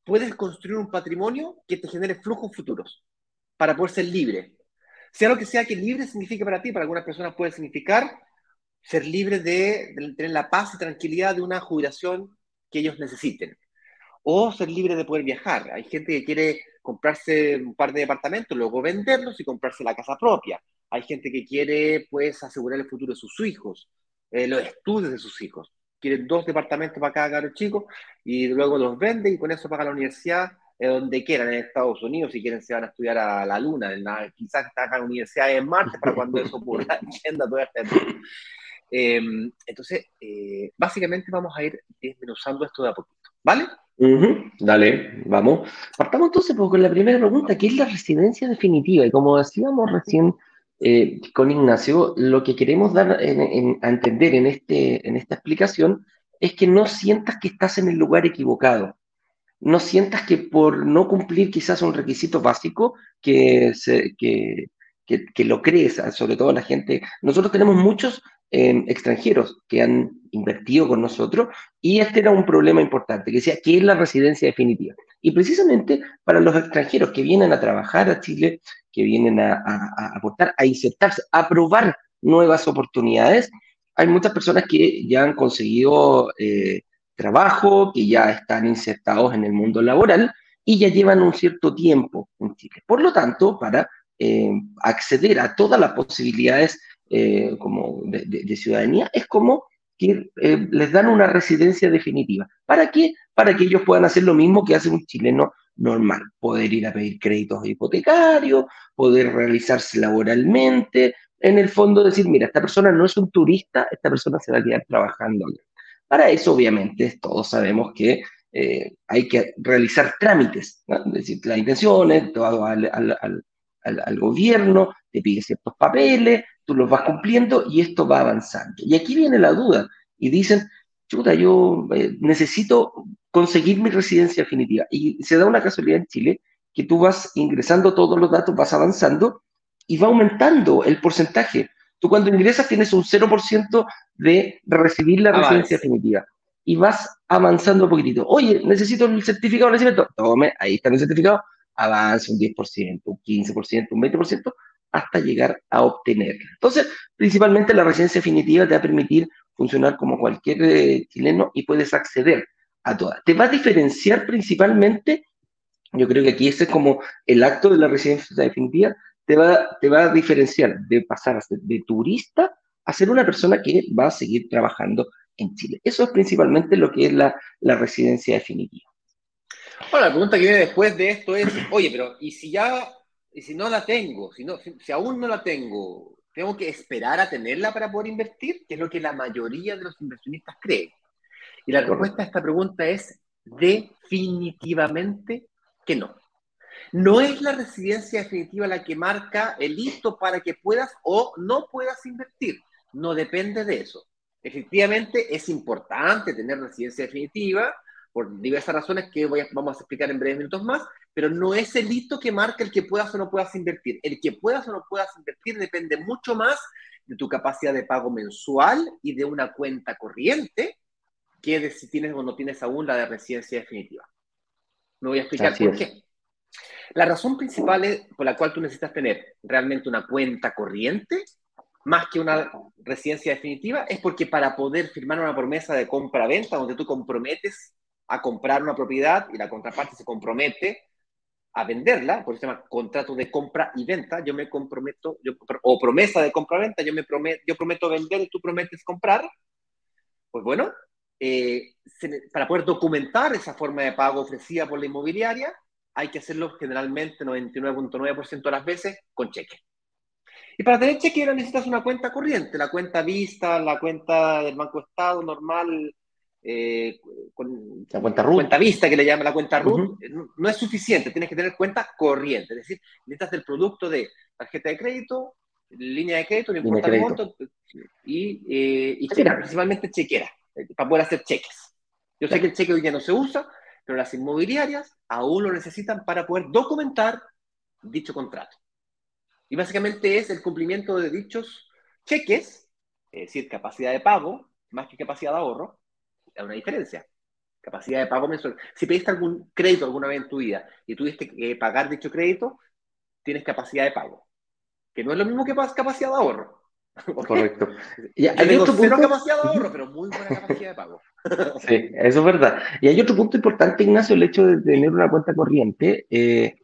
puedes construir un patrimonio que te genere flujos futuros para poder ser libre sea lo que sea que libre signifique para ti, para algunas personas puede significar ser libre de, tener la paz y tranquilidad de una jubilación que ellos necesiten. O ser libre de poder viajar. Hay gente que quiere comprarse un par de departamentos, luego venderlos y comprarse la casa propia. Hay gente que quiere, pues, asegurar el futuro de sus hijos, eh, los estudios de sus hijos. Quieren dos departamentos para cada caro chico y luego los vende y con eso paga la universidad donde quieran, en Estados Unidos, si quieren se van a estudiar a la Luna, en la, quizás en universidades en Marte para cuando eso ocurra, em, entonces, eh, básicamente vamos a ir desmenuzando esto de a poquito, ¿vale? Dale, vamos. Partamos entonces pues, con la primera pregunta, ¿qué es la residencia definitiva? Y como decíamos recién eh, con Ignacio, lo que queremos dar a entender en, este, en esta explicación es que no sientas que estás en el lugar equivocado no sientas que por no cumplir quizás un requisito básico que, que, que, lo crees, sobre todo la gente. Nosotros tenemos muchos em, extranjeros que han invertido con nosotros y este era un problema importante, que decía, ¿qué es la residencia definitiva? Y precisamente para los extranjeros que vienen a trabajar a Chile, que vienen a, aportar, a insertarse, a probar nuevas oportunidades, hay muchas personas que ya han conseguido... Eh, trabajo, que ya están insertados en el mundo laboral y ya llevan un cierto tiempo en Chile. Por lo tanto, para eh, acceder a todas las posibilidades eh, como de, ciudadanía, es como que eh, les dan una residencia definitiva. ¿Para qué? Para que ellos puedan hacer lo mismo que hace un chileno normal, poder ir a pedir créditos hipotecarios, poder realizarse laboralmente, en el fondo decir, mira, esta persona no es un turista, esta persona se va a quedar trabajando Para eso, obviamente, todos sabemos que eh, hay que realizar trámites, es decir, las intenciones, todo al, al, gobierno, te pide ciertos papeles, tú los vas cumpliendo y esto va avanzando. Y aquí viene la duda y dicen, chuta, yo eh, necesito conseguir mi residencia definitiva. Y se da una casualidad en Chile que tú vas ingresando todos los datos, vas avanzando y va aumentando el porcentaje. Tú cuando ingresas tienes un 0% de recibir la residencia definitiva y vas avanzando un poquitito. Oye, necesito el certificado de nacimiento. Tome, ahí está el certificado. Avanza un 10%, un 15%, un 20% hasta llegar a obtenerla. Entonces, principalmente la residencia definitiva te va a permitir funcionar como cualquier eh, chileno y puedes acceder a todas. Te va a diferenciar principalmente, yo creo que aquí ese es como el acto de la residencia definitiva, te va, te va a diferenciar de pasar de turista a ser una persona que va a seguir trabajando en Chile. Eso es principalmente lo que es la, la residencia definitiva. Ahora, la pregunta que viene después de esto es, oye, pero ¿y si ya, y si no la tengo, si, no, si, aún no la tengo, tengo que esperar a tenerla para poder invertir? Que es lo que la mayoría de los inversionistas creen. Y la respuesta a esta pregunta es definitivamente que no. No es la residencia definitiva la que marca el hito para que puedas o no puedas invertir. No depende de eso. Efectivamente, es importante tener residencia definitiva por diversas razones que voy vamos a explicar en breves minutos más, pero no es el hito que marca el que puedas o no puedas invertir. El que puedas o no puedas invertir depende mucho más de tu capacidad de pago mensual y de una cuenta corriente que de si tienes o no tienes aún la de residencia definitiva. Me voy a explicar por qué. La razón principal por la cual tú necesitas tener realmente una cuenta corriente más que una residencia definitiva es porque para poder firmar una promesa de compra-venta donde tú comprometes a comprar una propiedad y la contraparte se compromete a venderla, por eso se contrato de compra y venta, yo me comprometo, o promesa de compra-venta, yo, me prometo, yo prometo vender y tú prometes comprar, pues bueno, eh, para poder documentar esa forma de pago ofrecida por la inmobiliaria, hay que hacerlo generalmente 99.9% de las veces con cheque. Y para tener cheque necesitas una cuenta corriente, la cuenta vista, la cuenta del Banco Estado normal, eh, con, la cuenta RUT. Cuenta vista que le llaman la cuenta RUT, eh, no, es suficiente, tienes que tener cuenta corriente, es decir, necesitas el producto de tarjeta de crédito, línea de crédito, no importa el monto, y, eh, y principalmente chequera, para poder hacer cheques. Yo sé que el cheque hoy día no se usa, pero las inmobiliarias aún lo necesitan para poder documentar dicho contrato. Y básicamente es el cumplimiento de dichos cheques, es decir, capacidad de pago, más que capacidad de ahorro, hay una diferencia. Capacidad de pago mensual. Si pediste algún crédito alguna vez en tu vida y tuviste que pagar dicho crédito, tienes capacidad de pago. Que no es lo mismo que capacidad de ahorro. Correcto. Y hay otro punto... capacidad de ahorro, pero muy buena capacidad de pago. Sí, eso es verdad. Y hay otro punto importante, Ignacio, el hecho de tener una cuenta corriente. Eh,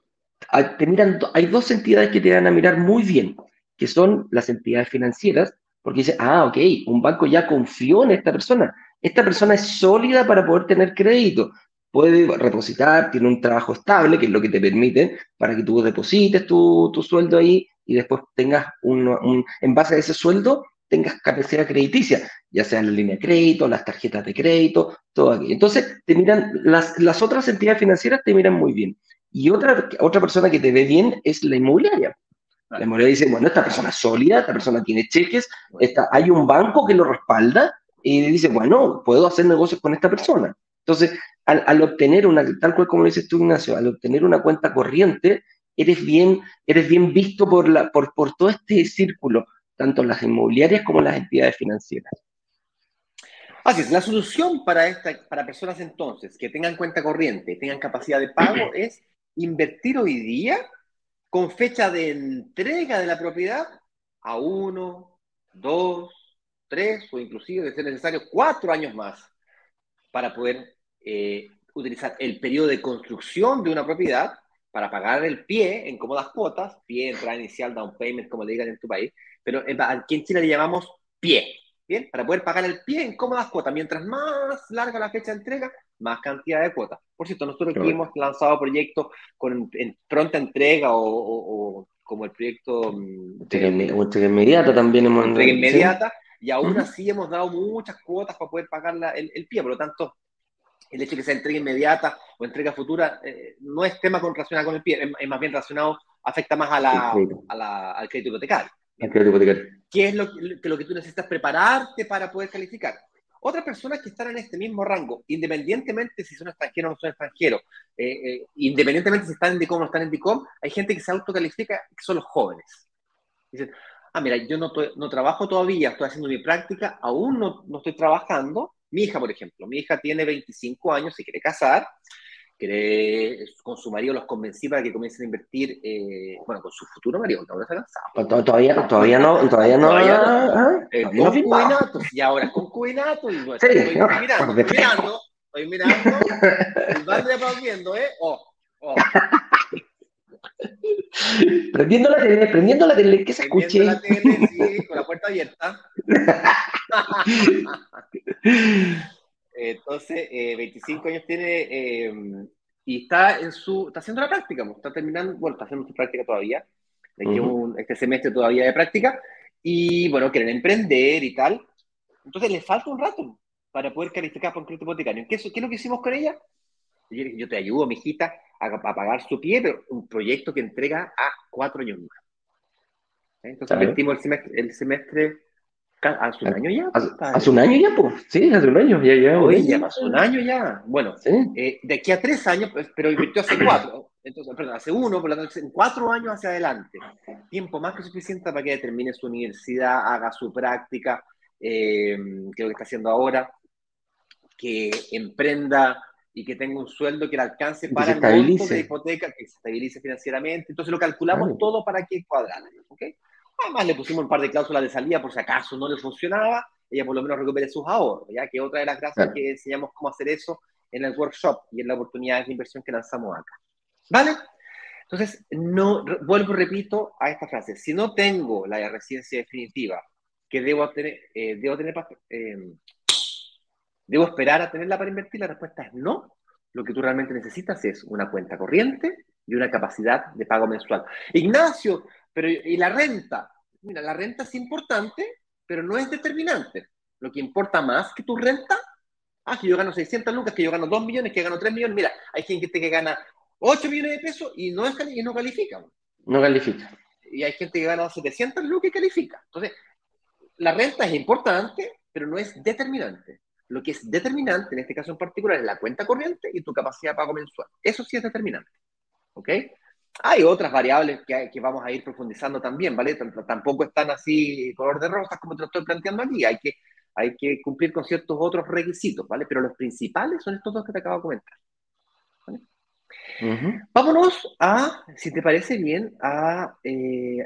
te miran, hay dos entidades que te van a mirar muy bien, que son las entidades financieras, porque dice, ah, ok, un banco ya confió en esta persona. Esta persona es sólida para poder tener crédito. Puede repositar, tiene un trabajo estable, que es lo que te permite para que tú deposites tu, tu sueldo ahí y después tengas un, en base a ese sueldo, tengas capacidad crediticia, ya sea la línea de crédito, las tarjetas de crédito, todo aquí. Entonces, te miran, las, las otras entidades financieras te miran muy bien. Y otra, otra persona que te ve bien es la inmobiliaria. La inmobiliaria dice, bueno, esta persona es sólida, esta persona tiene cheques, esta, hay un banco que lo respalda y dice, bueno, puedo hacer negocios con esta persona. Entonces, al, al, obtener una, tal cual como dices tú, Ignacio, al obtener una cuenta corriente, eres bien, eres bien visto por, la, por, por todo este círculo, tanto las inmobiliarias como las entidades financieras. Así es, la solución para, esta, para personas entonces que tengan cuenta corriente, tengan capacidad de pago, es invertir hoy día con fecha de entrega de la propiedad a uno, dos, tres o inclusive, de ser necesario, cuatro años más para poder eh, utilizar el periodo de construcción de una propiedad para pagar el pie en cómodas cuotas, pie, entrada inicial, down payment, como le digan en tu país, pero aquí en Chile le llamamos pie, ¿bien? Para poder pagar el pie en cómodas cuotas. Mientras más larga la fecha de entrega, más cantidad de cuotas. Por cierto, nosotros aquí hemos lanzado proyectos con pronta entrega o, como el proyecto... Mm, entrega inmediata también hemos... Entrega inmediata, y aún así hemos dado muchas cuotas para poder pagar el, el, pie. Por lo tanto, el hecho de que sea entrega inmediata o entrega futura eh, no es tema con, relacionado con el pie, es, más bien relacionado, afecta más a la, a la, al crédito hipotecario. El crédito hipotecario. ¿Qué es lo que, lo que tú necesitas prepararte para poder calificar? Otras personas que están en este mismo rango, independientemente si son extranjeros o no son extranjeros, eh, eh, independientemente si están en DICOM o no están en DICOM, hay gente que se autocalifica, que son los jóvenes. Dicen, ah, mira, yo no, no trabajo todavía, estoy haciendo mi práctica, aún no, no estoy trabajando. Mi hija, por ejemplo, mi hija tiene 25 años, se quiere casar, quiere, con su marido los convencí para que comiencen a invertir, eh, bueno, con su futuro marido, ahora está cansado. Todavía, todavía no, todavía no. Todavía no. Ah, eh, concubinato, y ahora concubinato, y sí, estoy, no, mirando, estoy mirando, estoy mirando, y van aplaudiendo, ¿eh? Oh, oh. Prendiendo la tele, prendiendo la tele, que se escuche. la tele, sí, con la puerta abierta. Entonces, 25 eh, años tiene eh, y está en su, está haciendo la práctica, está terminando, bueno, está haciendo su práctica todavía, este semestre todavía de práctica, y bueno, quieren emprender y tal. Entonces, le falta un rato para poder calificar por un crédito hipotecario. ¿Qué, ¿Qué es lo que hicimos con ella? Yo, te ayudo, mijita, a, a pagar su pie, pero un proyecto que entrega a cuatro años más. Entonces, invertimos el semestre, el semestre ¿Hace un año ya? ¿Hace, un año ya, pues? Sí, hace un año, ya, ya. Oye, ya pasó un año ya. Bueno, eh, de aquí a tres años, pues, pero invirtió hace cuatro. Entonces, perdón, hace uno, por lo tanto, en cuatro años hacia adelante. Tiempo más que suficiente para que termine su universidad, haga su práctica, eh, que es lo que está haciendo ahora, que emprenda y que tenga un sueldo que le alcance para el monto de hipoteca, que se estabilice financieramente. Entonces lo calculamos todo para que cuadrar. ¿ok? Además, le pusimos un par de cláusulas de salida por si acaso no le funcionaba, ella por lo menos recupere sus ahorros, ya que otra de las gracias que enseñamos cómo hacer eso en el workshop y en la oportunidad de inversión que lanzamos acá. ¿Vale? Entonces, no, vuelvo, repito a esta frase. Si no tengo la residencia definitiva que debo tener, eh, debo, tener eh, debo esperar a tenerla para invertir, la respuesta es no. Lo que tú realmente necesitas es una cuenta corriente y una capacidad de pago mensual. Ignacio, pero, ¿y la renta? Mira, la renta es importante, pero no es determinante. Lo que importa más que tu renta, ah, que yo gano 600 lucas, que yo gano 2 millones, que gano 3 millones. Mira, hay gente que gana 8 millones de pesos y no, es, y no califica. No califica. Y hay gente que gana 700 lucas y califica. Entonces, la renta es importante, pero no es determinante. Lo que es determinante, en este caso en particular, es la cuenta corriente y tu capacidad de pago mensual. Eso sí es determinante. ¿Ok? Hay otras variables que, que, vamos a ir profundizando también, ¿vale? Tampoco están así color de rosas como te lo estoy planteando aquí. Hay que, hay que cumplir con ciertos otros requisitos, ¿vale? Pero los principales son estos dos que te acabo de comentar. ¿vale? Vámonos a, si te parece bien, a... Eh,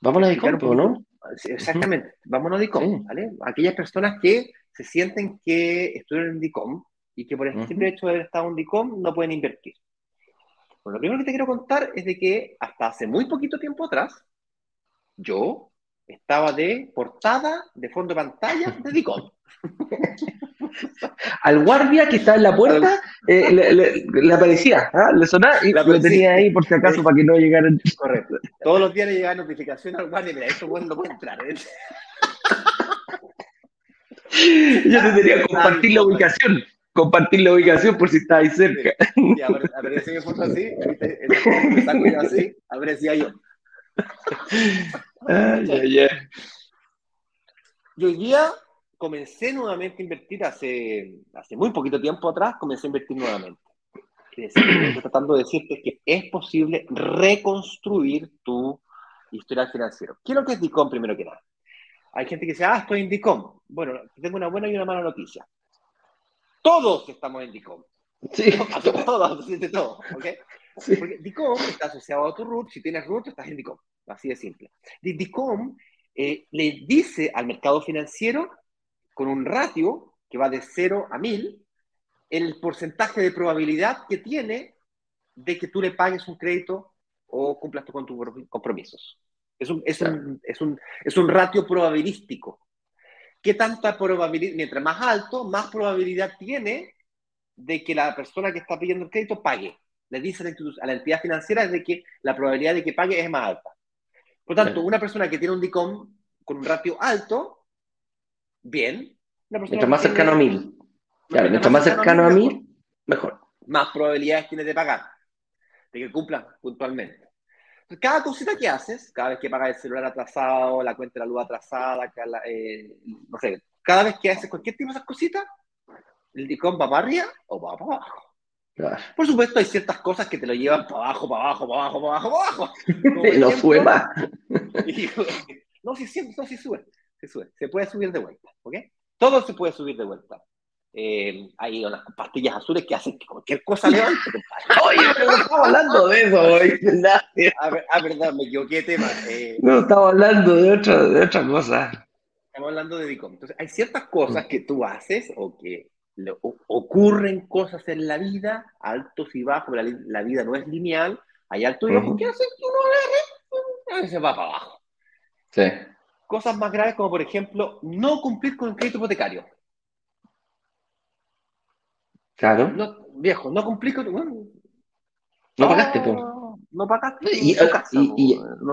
Vámonos a ¿no? Exactamente, vámonos a DICOM, ¿vale? Aquellas personas que se sienten que estuvieron en DICOM y que por el simple hecho de haber estado en DICOM no pueden invertir. Bueno, lo primero que te quiero contar es de que hasta hace muy poquito tiempo atrás, yo estaba de portada de fondo de pantalla de Dicom. Al guardia que está en la puerta eh, le, aparecía, ¿ah? le sonaba y lo tenía ahí por si acaso para que no llegaran. Correcto. Todos los días le llegaba notificación al guardia, mira, esto bueno no puede entrar. ¿eh? Yo te que compartir la ubicación compartir la ubicación por si está ahí cerca. Sí, aparecía mi foto así, saco yo así, aparecía yo. Ay, ay, ay. Yo hoy día comencé nuevamente a invertir hace, hace muy poquito tiempo atrás, comencé a invertir nuevamente. estoy tratando de decirte que es posible reconstruir tu historial financiero. ¿Qué es lo que es DICOM primero que nada? Hay gente que dice, ah, estoy en DICOM. Bueno, tengo una buena y una mala noticia. Todos estamos en DICOM. Sí. Todos, todos. ¿Okay? Porque DICOM está asociado a tu root. Si tienes root, estás en DICOM. Así de simple. DICOM eh, le dice al mercado financiero, con un ratio que va de 0 a 1000, el porcentaje de probabilidad que tiene de que tú le pagues un crédito o cumplas con tus compromisos. Es un, es, un, es, un, es un ratio probabilístico. ¿Qué tanta probabilidad, mientras más alto, más probabilidad tiene de que la persona que está pidiendo el crédito pague? Le dice a la, entidad financiera de que la probabilidad de que pague es más alta. Por tanto, una persona que tiene un DICOM con un ratio alto bien. Mientras más cercano a mil. Claro, mientras más cercano a mil, mejor. Más probabilidades tienes de pagar, de que cumplan puntualmente. Cada cosita que haces, cada vez que pagas el celular atrasado, la cuenta de la luz atrasada, eh, no sé, cada vez que haces cualquier tipo de esas cositas, el DICOM va para arriba o va para abajo. Por supuesto, hay ciertas cosas que te lo llevan para abajo, para abajo, para abajo, para abajo, para abajo. no sube más. no, sí, sí, no, sí sube, se sube. Se puede subir de vuelta, ¿ok? Todo se puede subir de vuelta. Eh, hay unas pastillas azules que hacen que cualquier cosa levante. Oye, no estamos hablando de eso hoy. ah, verdad, me equivoqué de tema. Eh, no, estamos hablando de otra, de otra cosa. Estamos hablando de DICOM. Entonces, hay ciertas cosas que tú haces o que ocurren cosas en la vida, altos y bajos, la, la vida no es lineal, hay altos y bajos que hacen que uno a veces va para abajo. Sí. Cosas más graves como, por ejemplo, no cumplir con el crédito hipotecario. Claro. No, viejo, no cumplir con... no pagaste, pues. No pagaste. Y,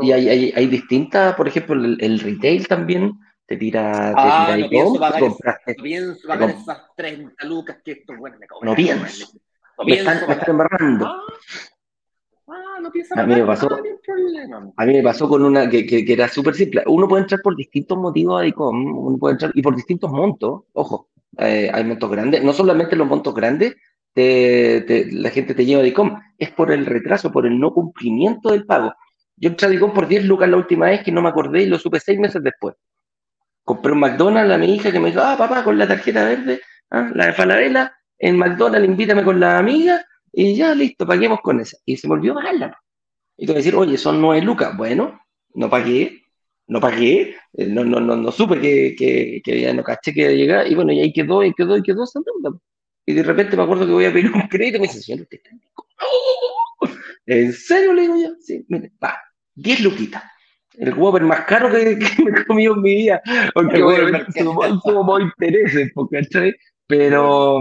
y, hay, hay, hay, distintas, por ejemplo, el retail también te tira, te ah, tira no pienso pagar, compraste, no pienso pagar esas 30 lucas que esto, bueno, me No pienso. No me, están, me están embarrando. Ah, ah, no pienso a mí me pasó, a mí me pasó con una que, que, que era súper simple. Uno puede entrar por distintos motivos a ICOM, uno puede entrar y por distintos montos. Ojo, eh, hay montos grandes. No solamente los montos grandes, te, te, la gente te lleva a ICOM, es por el retraso, por el no cumplimiento del pago. Yo entré a ICOM por 10 lucas la última vez que no me acordé y lo supe seis meses después compré un McDonald's a mi hija que me dijo, ah, papá, con la tarjeta verde, ah, la de Falabella, en McDonald's invítame con la amiga y ya, listo, paguemos con esa. Y se me olvidó pagarla. Y tú decir, oye, son nueve lucas. Bueno, no pagué, no pagué, eh, no, no, no, no supe que, que, que, ya no caché que a llegar, y bueno, y ahí quedó, y quedó, y quedó esa deuda. Y de repente me acuerdo que voy a pedir un crédito y me dice, señor, usted está en ¿En serio? Le digo yo, sí, mire, va, diez luquitas el Whopper más caro que, me he comido en mi vida, porque obviamente sumo intereses, ¿cachai? Pero,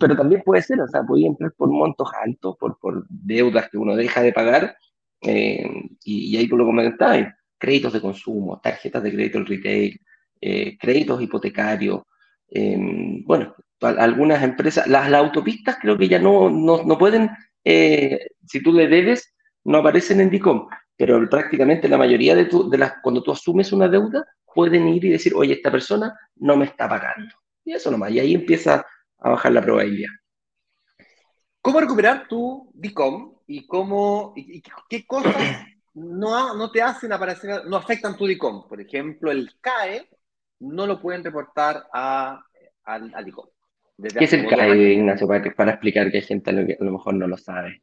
pero también puede ser, o sea, podía entrar por montos altos, por, por deudas que uno deja de pagar, eh, y, ahí tú lo comentabas, créditos de consumo, tarjetas de crédito en retail, eh, créditos hipotecarios, eh, bueno, algunas empresas, las, autopistas creo que ya no, no, no pueden, si tú le debes, no aparecen en DICOM, pero prácticamente la mayoría de, tu, de las, cuando tú asumes una deuda, pueden ir y decir, oye, esta persona no me está pagando. Y eso nomás, y ahí empieza a bajar la probabilidad. ¿Cómo recuperar tu DICOM y cómo, y, qué cosas no, no te hacen aparecer, no afectan tu DICOM? Por ejemplo, el CAE no lo pueden reportar a, al, DICOM. ¿Qué es el CAE, Ignacio, para, para explicar que hay gente a lo mejor no lo sabe?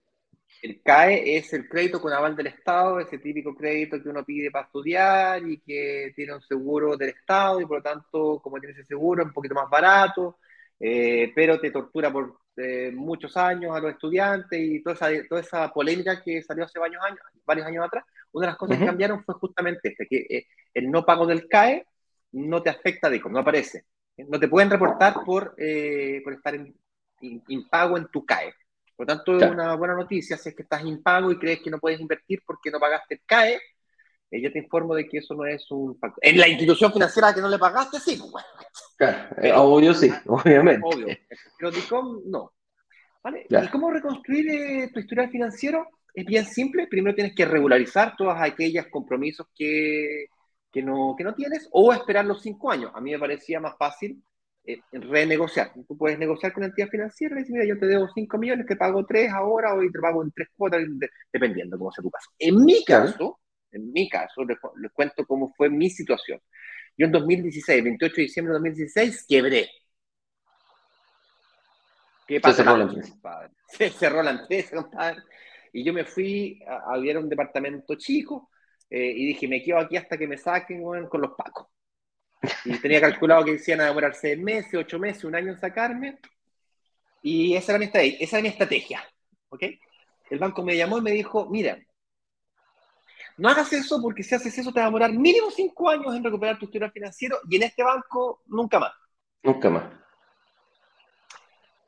El CAE es el crédito con aval del Estado, ese típico crédito que uno pide para estudiar y que tiene un seguro del Estado y por lo tanto, como tiene ese seguro, es un poquito más barato, eh, pero te tortura por eh, muchos años a los estudiantes y toda esa, toda esa polémica que salió hace varios años, varios años atrás. Una de las cosas que cambiaron fue justamente este, que eh, el no pago del CAE no te afecta, de no aparece. No te pueden reportar por, por estar en, impago en tu CAE. Por lo tanto, es una buena noticia si es que estás impago y crees que no puedes invertir porque no pagaste el CAE. Eh, yo te informo de que eso no es un factor. En la institución financiera que no le pagaste, sí. Pues, claro, eh, obvio sí, obviamente. Obvio. Pero DICOM, no. ¿Vale? ¿Y cómo reconstruir eh, tu historial financiero? Es bien simple. Primero tienes que regularizar todas aquellas compromisos que, que, no, que no tienes o esperar los cinco años. A mí me parecía más fácil eh, renegociar. Tú puedes negociar con la entidad financiera y decir, mira, yo te debo 5 millones, te pago 3 ahora o te pago en 3 cuotas, dependiendo cómo sea tu caso. En mi caso, en mi caso, les, cuento cómo fue mi situación. Yo en 2016, 28 de diciembre de 2016, quebré. ¿Qué pasa? Se cerró la empresa. Se cerró la empresa, compadre. Y yo me fui a, a un departamento chico eh, y dije, me quedo aquí hasta que me saquen con los pacos. Y tenía calculado que decían a demorar seis meses, ocho meses, un año en sacarme. Y esa era mi estrategia. Esa era mi estrategia ¿ok? El banco me llamó y me dijo, mira, no hagas eso porque si haces eso te va a demorar mínimo cinco años en recuperar tu historial financiero y en este banco nunca más. Nunca más.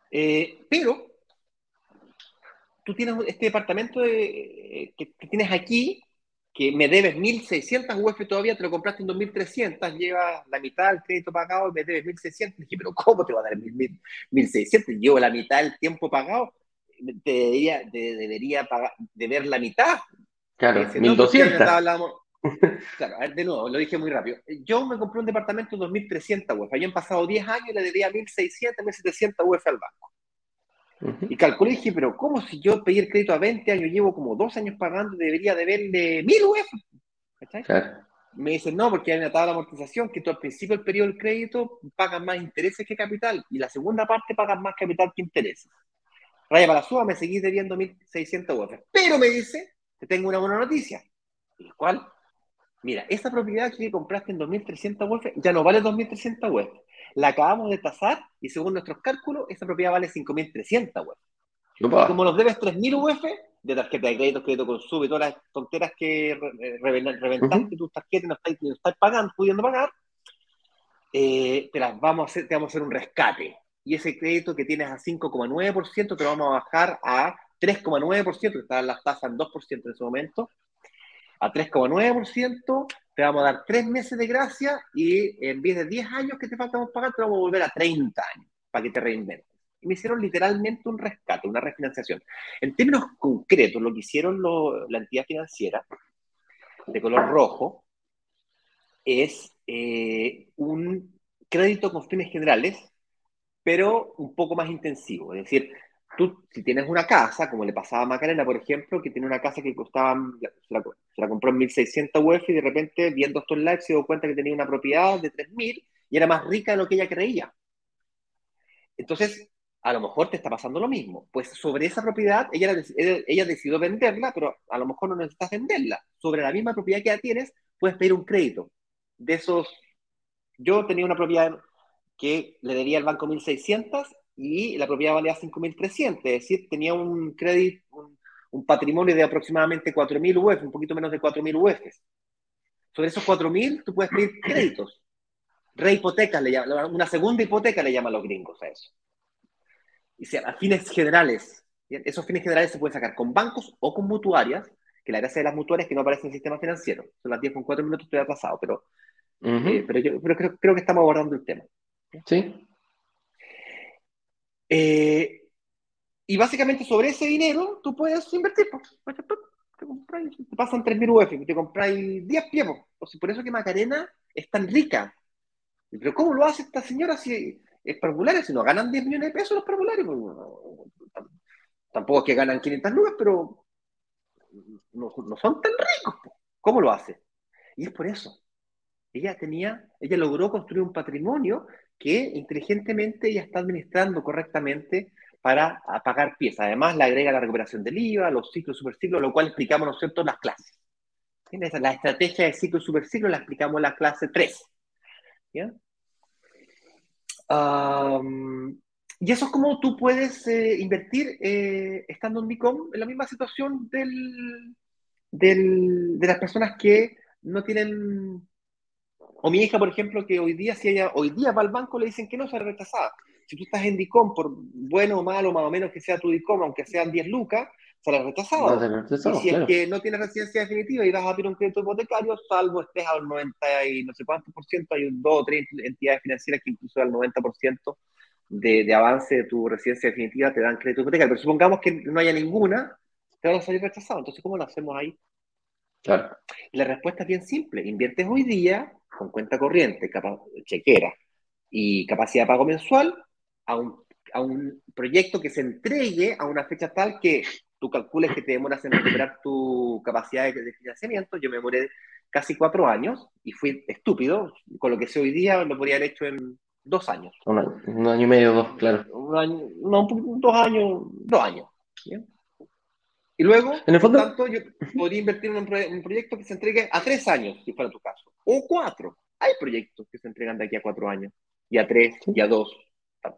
Eh, pero tú tienes este departamento de, eh, que, tienes aquí que me debes 1.600 UF todavía, te lo compraste en 2.300, lleva la mitad del crédito pagado y me debes 1.600. Dije, pero ¿cómo te va a dar 1.600? Llevo la mitad del tiempo pagado, te debería, debería pagar, deber la mitad. Claro, 1.200. claro, a ver, de nuevo, lo dije muy rápido. Yo me compré un departamento de 2.300 UF. Habían pasado 10 años y le debía 1.600, 1.700 UF al banco. Y calculé y dije, pero ¿cómo si yo pedí el crédito a 20 años, llevo como dos años pagando, debería deberle mil UF? Me dicen, no, porque hay una tabla de amortización que tú al principio del periodo del crédito pagas más intereses que capital y la segunda parte pagas más capital que intereses. Raya para la suba, me seguís debiendo 1.600 UF. Pero me dice, te tengo una buena noticia. ¿Y cuál? Mira, esta propiedad que compraste en 2.300 UF ya no vale 2.300 UF la acabamos de tasar y según nuestros cálculos, esa propiedad vale 5.300 UF. Como nos debes 3.000 UF de tarjeta de crédito, crédito consumo y todas las tonteras que reventaste tus tarjetas y no estás, no estás pagando, pudiendo pagar, eh, te, las vamos a hacer, te vamos a hacer un rescate. Y ese crédito que tienes a 5,9% te lo vamos a bajar a 3,9%, que estaban las tasas en 2% en ese momento, a 3,9%, te vamos a dar tres meses de gracia y en vez de 10 años que te faltan pagar, te vamos a volver a 30 años para que te reinventes. Y me hicieron literalmente un rescate, una refinanciación. En términos concretos, lo que hicieron la entidad financiera de color rojo es eh, un crédito con fines generales, pero un poco más intensivo. Es decir, tú, si tienes una casa, como le pasaba a Macarena, por ejemplo, que tiene una casa que costaba, se la, compró en 1.600 UF y de repente, viendo estos likes, se dio cuenta que tenía una propiedad de 3.000 y era más rica de lo que ella creía. Entonces, a lo mejor te está pasando lo mismo. Pues sobre esa propiedad, ella, ella decidió venderla, pero a lo mejor no necesitas venderla. Sobre la misma propiedad que ya tienes, puedes pedir un crédito. De esos, yo tenía una propiedad que le debía al banco 1.600 y la propiedad valía 5.300, es decir, tenía un crédito, un, patrimonio de aproximadamente 4.000 UF, un poquito menos de 4.000 UF. Sobre esos 4.000 tú puedes pedir créditos. Rehipoteca, le una segunda hipoteca le llaman los gringos a eso. Y sea, a fines generales, esos fines generales se pueden sacar con bancos o con mutuarias, que la gracia de las mutuarias es que no aparecen en el sistema financiero. Son las 10 con 4 minutos, estoy atrasado, pero, eh, pero yo pero creo, creo que estamos abordando el tema. Sí, eh, y básicamente sobre ese dinero tú puedes invertir. Te, pasan 3.000 UF, te compráis 10 pies. por eso que Macarena es tan rica. Pero ¿cómo lo hace esta señora si es parvularia? Si no ganan 10 millones de pesos los parvularios. Tampoco es que ganan 500 nubes, pero no, no son tan ricos. ¿Cómo lo hace? Y es por eso. Ella tenía, ella logró construir un patrimonio que inteligentemente ella está administrando correctamente para pagar piezas. Además, le agrega la recuperación del IVA, los ciclos superciclos, lo cual explicamos, ¿no es cierto?, en las clases. La estrategia de ciclo y superciclo la explicamos en la clase 3. y eso es como tú puedes eh, invertir eh, estando en BICOM en la misma situación de las personas que no tienen o mi hija, por ejemplo, que hoy día, si ella hoy día va al banco, le dicen que no, se rechazada. Si tú estás en DICOM, por bueno o malo, más o menos que sea tu DICOM, aunque sean 10 lucas, será rechazado. y si es que no tienes residencia definitiva y vas a pedir un crédito hipotecario, salvo estés al 90 y no sé cuánto por ciento, hay un, dos o tres entidades financieras que incluso al 90 por ciento de, de, avance de tu residencia definitiva te dan crédito hipotecario. Pero supongamos que no haya ninguna, te van a salir rechazado. Entonces, ¿cómo lo hacemos ahí? Claro. La respuesta es bien simple. Inviertes hoy día con cuenta corriente, chequera y capacidad de pago mensual a un, a un proyecto que se entregue a una fecha tal que tú calcules que te demoras en recuperar tu capacidad de, financiamiento. Yo me demoré casi cuatro años y fui estúpido. Con lo que sé hoy día lo podría haber hecho en dos años. Un año, y medio, dos, claro. Un año, no, dos años, dos años. Y luego, en el fondo, por tanto, yo podría invertir en un, proyecto que se entregue a tres años, si fuera tu caso, o cuatro. Hay proyectos que se entregan de aquí a cuatro años, y a tres, y a dos.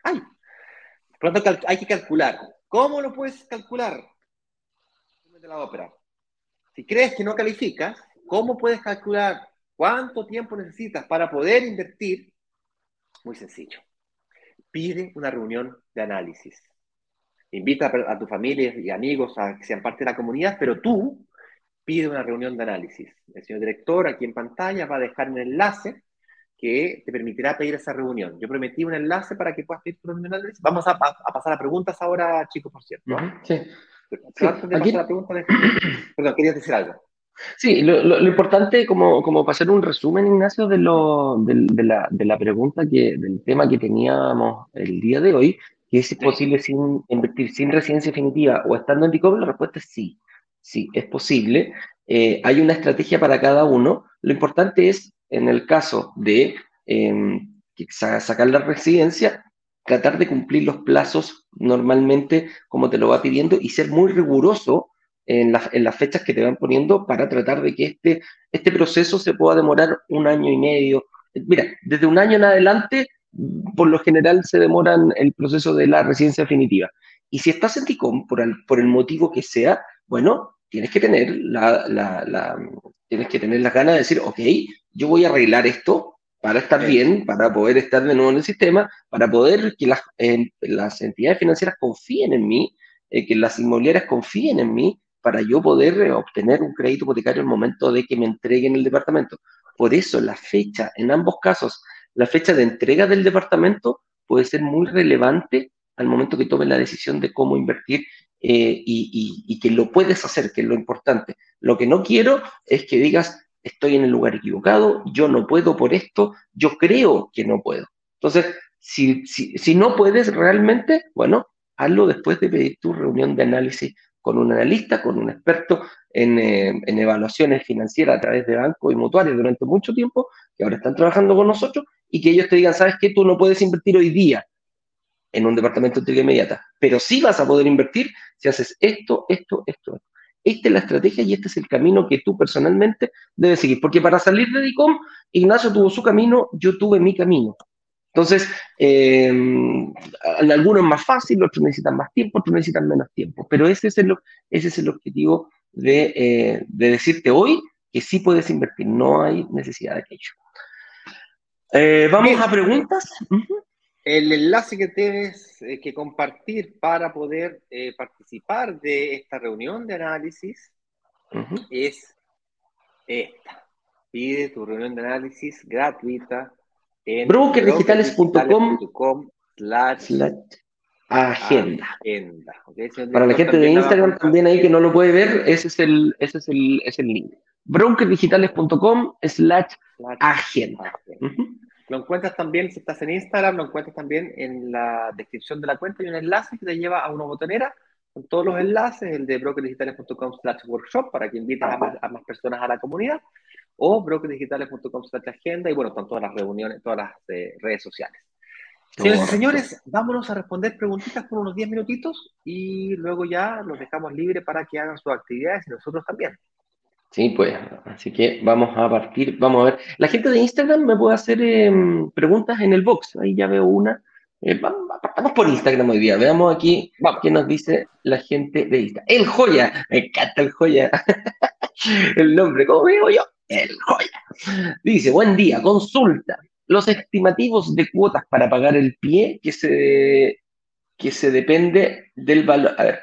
Hay. Por lo tanto, hay que calcular. ¿Cómo lo puedes calcular? De la ópera. Si crees que no calificas, ¿cómo puedes calcular cuánto tiempo necesitas para poder invertir? Muy sencillo. Pide una reunión de análisis invita a, tu familia y amigos a que sean parte de la comunidad, pero tú pide una reunión de análisis. El señor director aquí en pantalla va a dejar un enlace que te permitirá pedir esa reunión. Yo prometí un enlace para que puedas pedir tu reunión de análisis. Vamos a, pasar a preguntas ahora, chicos, por cierto. sí. la pregunta, perdón, querías decir algo. Sí, lo, importante, como, como para hacer un resumen, Ignacio, de, lo, de, la, de la pregunta, que, del tema que teníamos el día de hoy, que es posible sin invertir sin residencia definitiva o estando en DICOM, la respuesta es sí, sí, es posible. Eh, hay una estrategia para cada uno. Lo importante es, en el caso de em, sacar la residencia, tratar de cumplir los plazos normalmente como te lo va pidiendo y ser muy riguroso en, las fechas que te van poniendo para tratar de que este, este proceso se pueda demorar un año y medio. Mira, desde un año en adelante, por lo general se demoran el proceso de la residencia definitiva. Y si estás en TICOM, por el, por el motivo que sea, bueno, tienes que tener la, la, tienes que tener las ganas de decir, ok, yo voy a arreglar esto para estar bien, para poder estar de nuevo en el sistema, para poder que las, las entidades financieras confíen en mí, eh, que las inmobiliarias confíen en mí, para yo poder eh, obtener un crédito hipotecario en el momento de que me entreguen el departamento. Por eso la fecha, en ambos casos, la fecha de entrega del departamento puede ser muy relevante al momento que tomes la decisión de cómo invertir eh, y, que lo puedes hacer, que es lo importante. Lo que no quiero es que digas, estoy en el lugar equivocado, yo no puedo por esto, yo creo que no puedo. Entonces, si no puedes realmente, bueno, hazlo después de pedir tu reunión de análisis con un analista, con un experto en, eh, en, evaluaciones financieras a través de bancos y mutuarios durante mucho tiempo, que ahora están trabajando con nosotros, y que ellos te digan, ¿sabes qué? Tú no puedes invertir hoy día en un departamento de utilidad inmediata, pero sí vas a poder invertir si haces esto, esto, esto. Esta es la estrategia y este es el camino que tú personalmente debes seguir, porque para salir de DICOM, Ignacio tuvo su camino, yo tuve mi camino. Entonces, eh, algunos es más fácil, otros necesitan más tiempo, otros necesitan menos tiempo, pero ese es el, ese es el objetivo de, eh, de decirte hoy que sí puedes invertir, no hay necesidad de aquello. Eh, Vamos a preguntas. El enlace que tienes eh, que compartir para poder eh, participar de esta reunión de análisis es esta. Pide tu reunión de análisis gratuita en brokerdigitales.com slash agenda. Para la gente de Instagram también ahí que no lo puede ver, ese es el, ese es el, es el link. brokerdigitales.com slash agenda. Lo encuentras también, si estás en Instagram, lo encuentras también en la descripción de la cuenta. Hay un enlace que te lleva a una botonera con todos los enlaces, el de brokerdigitales.com slash workshop para que invites a más personas a la comunidad o brokerdigitales.com agenda y bueno, están todas las reuniones, todas las eh, redes sociales. Señores y señores, vámonos a responder preguntitas por unos 10 minutitos y luego ya los dejamos libres para que hagan sus actividades y nosotros también. Sí, pues, así que vamos a partir, vamos a ver. La gente de Instagram me puede hacer em, preguntas en el box, ahí ya veo una. Eh, vamos, por Instagram hoy día, veamos aquí qué nos dice la gente de Instagram. El joya, me encanta el joya. el nombre, ¿cómo digo yo? el joya. Dice, buen día, consulta. Los estimativos de cuotas para pagar el pie que se, que se depende del valor. A ver,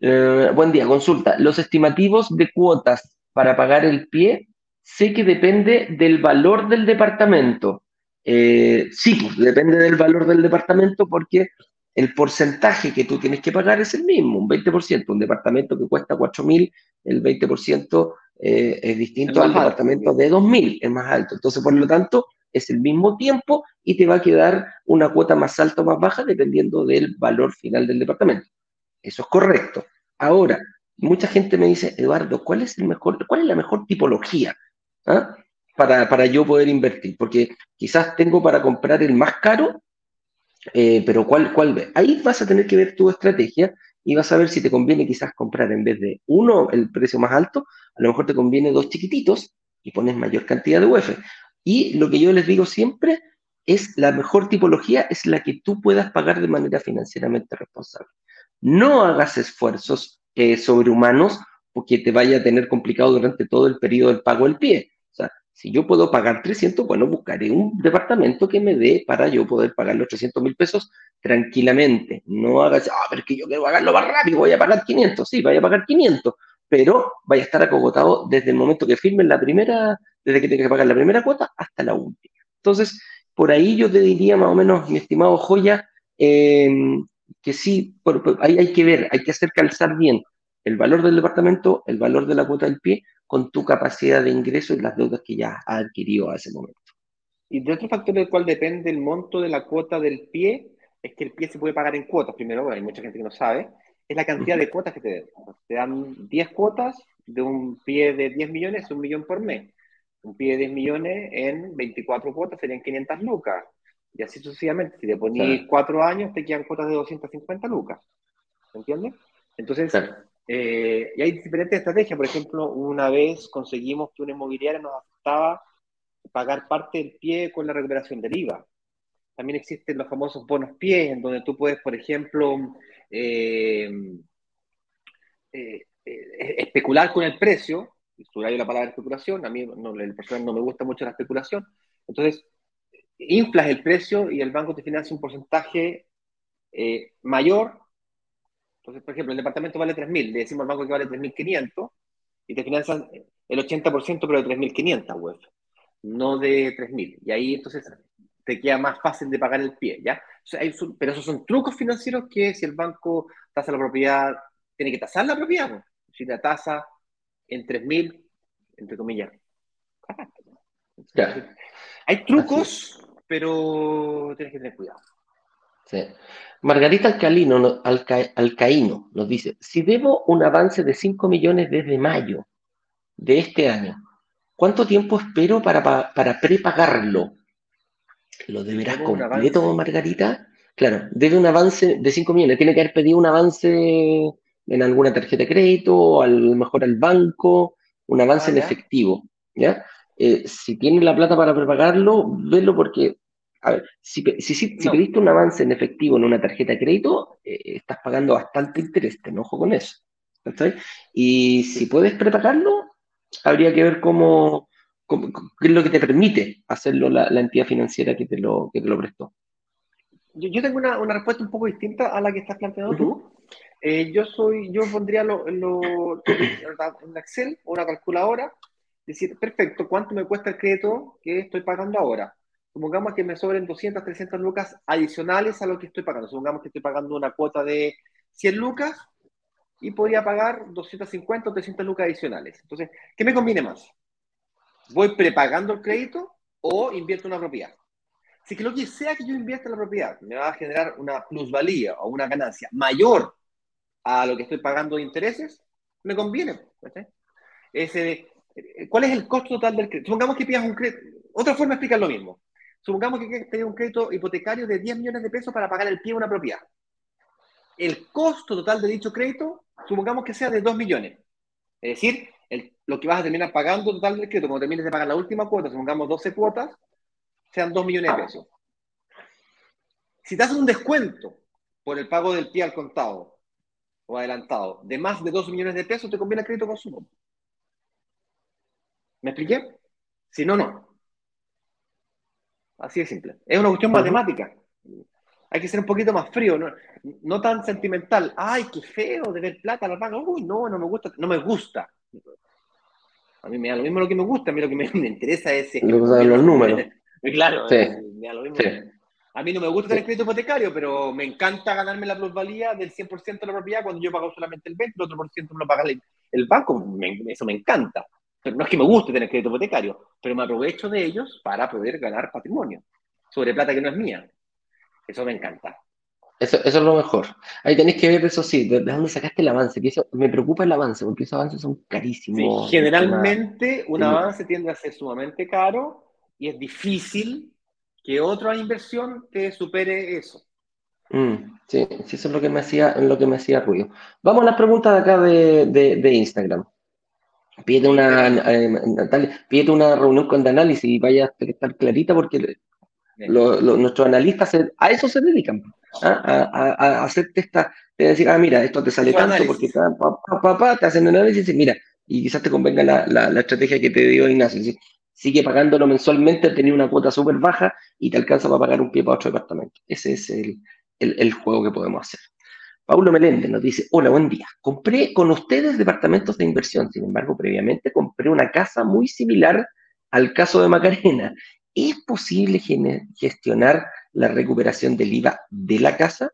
eh, buen día, consulta. Los estimativos de cuotas para pagar el pie sé que depende del valor del departamento. Eh, sí, pues depende del valor del departamento porque el porcentaje que tú tienes que pagar es el mismo, un 20%. Un departamento que cuesta 4.000, el 20% eh, es distinto al departamento de 2.000, es más alto. Entonces, por lo tanto, es el mismo tiempo y te va a quedar una cuota más alta o más baja dependiendo del valor final del departamento. Eso es correcto. Ahora, mucha gente me dice, Eduardo, ¿cuál es, el mejor, cuál es la mejor tipología ah, para, para, yo poder invertir? Porque quizás tengo para comprar el más caro, eh, pero ¿cuál, ¿cuál Ahí vas a tener que ver tu estrategia y vas a ver si te conviene quizás comprar en vez de uno el precio más alto, a lo mejor te conviene dos chiquititos y pones mayor cantidad de UF. Y lo que yo les digo siempre es la mejor tipología es la que tú puedas pagar de manera financieramente responsable. No hagas esfuerzos eh, sobrehumanos porque te vaya a tener complicado durante todo el periodo del pago del pie. O sea, si yo puedo pagar 300, bueno, buscaré un departamento que me dé para yo poder pagar los 300 mil pesos tranquilamente. No hagas, ah, pero es que yo quiero pagarlo más rápido, voy a pagar 500. Sí, vaya a pagar 500, pero vaya a estar acogotado desde el momento que firmen la primera, desde que tengas que pagar la primera cuota hasta la última. Entonces, por ahí yo te diría más o menos, mi estimado Joya, em, que sí, ahí hay que ver, hay que hacer calzar bien el valor del departamento, el valor de la cuota del pie, con tu capacidad de ingreso y las deudas que ya has adquirido a ese momento. Y de otro factor del cual depende el monto de la cuota del pie, es que el pie se puede pagar en cuotas. Primero, hay mucha gente que no sabe, es la cantidad de cuotas que te dan. Te dan 10 cuotas de un pie de 10 millones, un millón por mes. Un pie de 10 millones en 24 cuotas serían 500 lucas. Y así sucesivamente. Si te pones 4 años, te quedan cuotas de 250 lucas. ¿Me entiendes? Entonces, eh, y hay diferentes estrategias. Por ejemplo, una vez conseguimos que una inmobiliaria nos aceptaba pagar parte del pie con la recuperación del IVA. También existen los famosos bonos pies, en donde tú puedes, por ejemplo, eh, eh, especular con el precio. Subrayo la palabra especulación, a mí no, el personal no me gusta mucho la especulación. Entonces, inflas el precio y el banco te financia un porcentaje mayor entonces, por ejemplo, el departamento vale 3.000, le decimos al banco que vale 3.500 y te financian el 80% pero de 3.500 web, no de 3.000. Y ahí entonces te queda más fácil de pagar el pie, ¿ya? pero esos son trucos financieros que si el banco tasa la propiedad, tiene que tasar la propiedad. Si la tasa en 3.000, entre comillas. Hay trucos, pero tienes que tener cuidado. Sí. Margarita Alcalino, Alcaíno nos dice, si debo un avance de 5 millones desde mayo de este año, ¿cuánto tiempo espero para, para prepagarlo? ¿Lo deberás completo, Margarita? Claro, debe un avance de 5 millones, tiene que haber pedido un avance en alguna tarjeta de crédito, o a lo mejor al banco, un avance en efectivo, ¿ya? Eh, si tiene la plata para prepagarlo, velo porque a ver, si, si, pediste un avance en efectivo en una tarjeta de crédito, eh, estás pagando bastante interés, te enojo con eso. Y si puedes prepagarlo, habría que ver cómo, qué es lo que te permite hacerlo la, entidad financiera que te lo, que te lo prestó. Yo, tengo una, una, respuesta un poco distinta a la que estás planteando tú. Eh, yo soy, yo pondría lo, lo, en Excel o una calculadora, decir, perfecto, ¿cuánto me cuesta el crédito que estoy pagando ahora? supongamos que me sobren 200, 300 lucas adicionales a lo que estoy pagando. Supongamos que estoy pagando una cuota de 100 lucas y podría pagar 250 o 300 lucas adicionales. Entonces, ¿qué me conviene más? ¿Voy prepagando el crédito o invierto una propiedad? Si que lo que sea que yo invierta en la propiedad me va a generar una plusvalía o una ganancia mayor a lo que estoy pagando intereses, me conviene. Ese, ¿Cuál es el costo total del crédito? Supongamos que pidas un crédito. Otra forma de explicar lo mismo. Supongamos que que un crédito hipotecario de 10 millones de pesos para pagar el pie de una propiedad. El costo total de dicho crédito, supongamos que sea de 2 millones. Es decir, lo que vas a terminar pagando total del crédito, cuando termines de pagar la última cuota, supongamos 12 cuotas, sean 2 millones de pesos. Si te hacen un descuento por el pago del pie al contado o adelantado de más de 2 millones de pesos, te conviene el crédito consumo. ¿Me expliqué? Si no, no. Así de simple. Es una cuestión matemática. Hay que ser un poquito más frío, no, tan sentimental. Ay, qué feo de ver plata la paga. Uy, no, no me gusta. No me gusta. A mí me da lo mismo lo que me gusta, a mí lo que me, interesa es... los números. claro, me da lo mismo. A mí no me gusta tener crédito hipotecario, pero me encanta ganarme la plusvalía del 100% de la propiedad cuando yo pago solamente el 20%, el otro por ciento me lo paga el, banco. eso me encanta pero no es que me guste tener crédito hipotecario, pero me aprovecho de ellos para poder ganar patrimonio sobre plata que no es mía. Eso me encanta. Eso, eso es lo mejor. Ahí tenéis que ver eso sí, de, dónde sacaste el avance. Que eso, me preocupa el avance, porque esos avances son carísimos. generalmente un avance tiende a ser sumamente caro y es difícil que otra inversión te supere eso. Mm, sí, sí, eso es lo que me hacía, lo que me hacía ruido. Vamos a las preguntas de acá de, de, de Instagram. Pídete una, eh, una reunión con de análisis y vaya a estar clarita porque nuestros analistas a eso se dedican, ¿ah? a, a, hacerte esta, te decir, ah, mira, esto te sale tanto porque papá, te hacen análisis y mira, y quizás te convenga la, la, estrategia que te dio Ignacio. Sigue pagándolo mensualmente, tenía una cuota súper baja y te alcanza para pagar un pie para otro departamento. Ese es el, el, el juego que podemos hacer. Paulo Meléndez nos dice, hola, buen día. Compré con ustedes departamentos de inversión, sin embargo, previamente compré una casa muy similar al caso de Macarena. ¿Es posible gestionar la recuperación del IVA de la casa?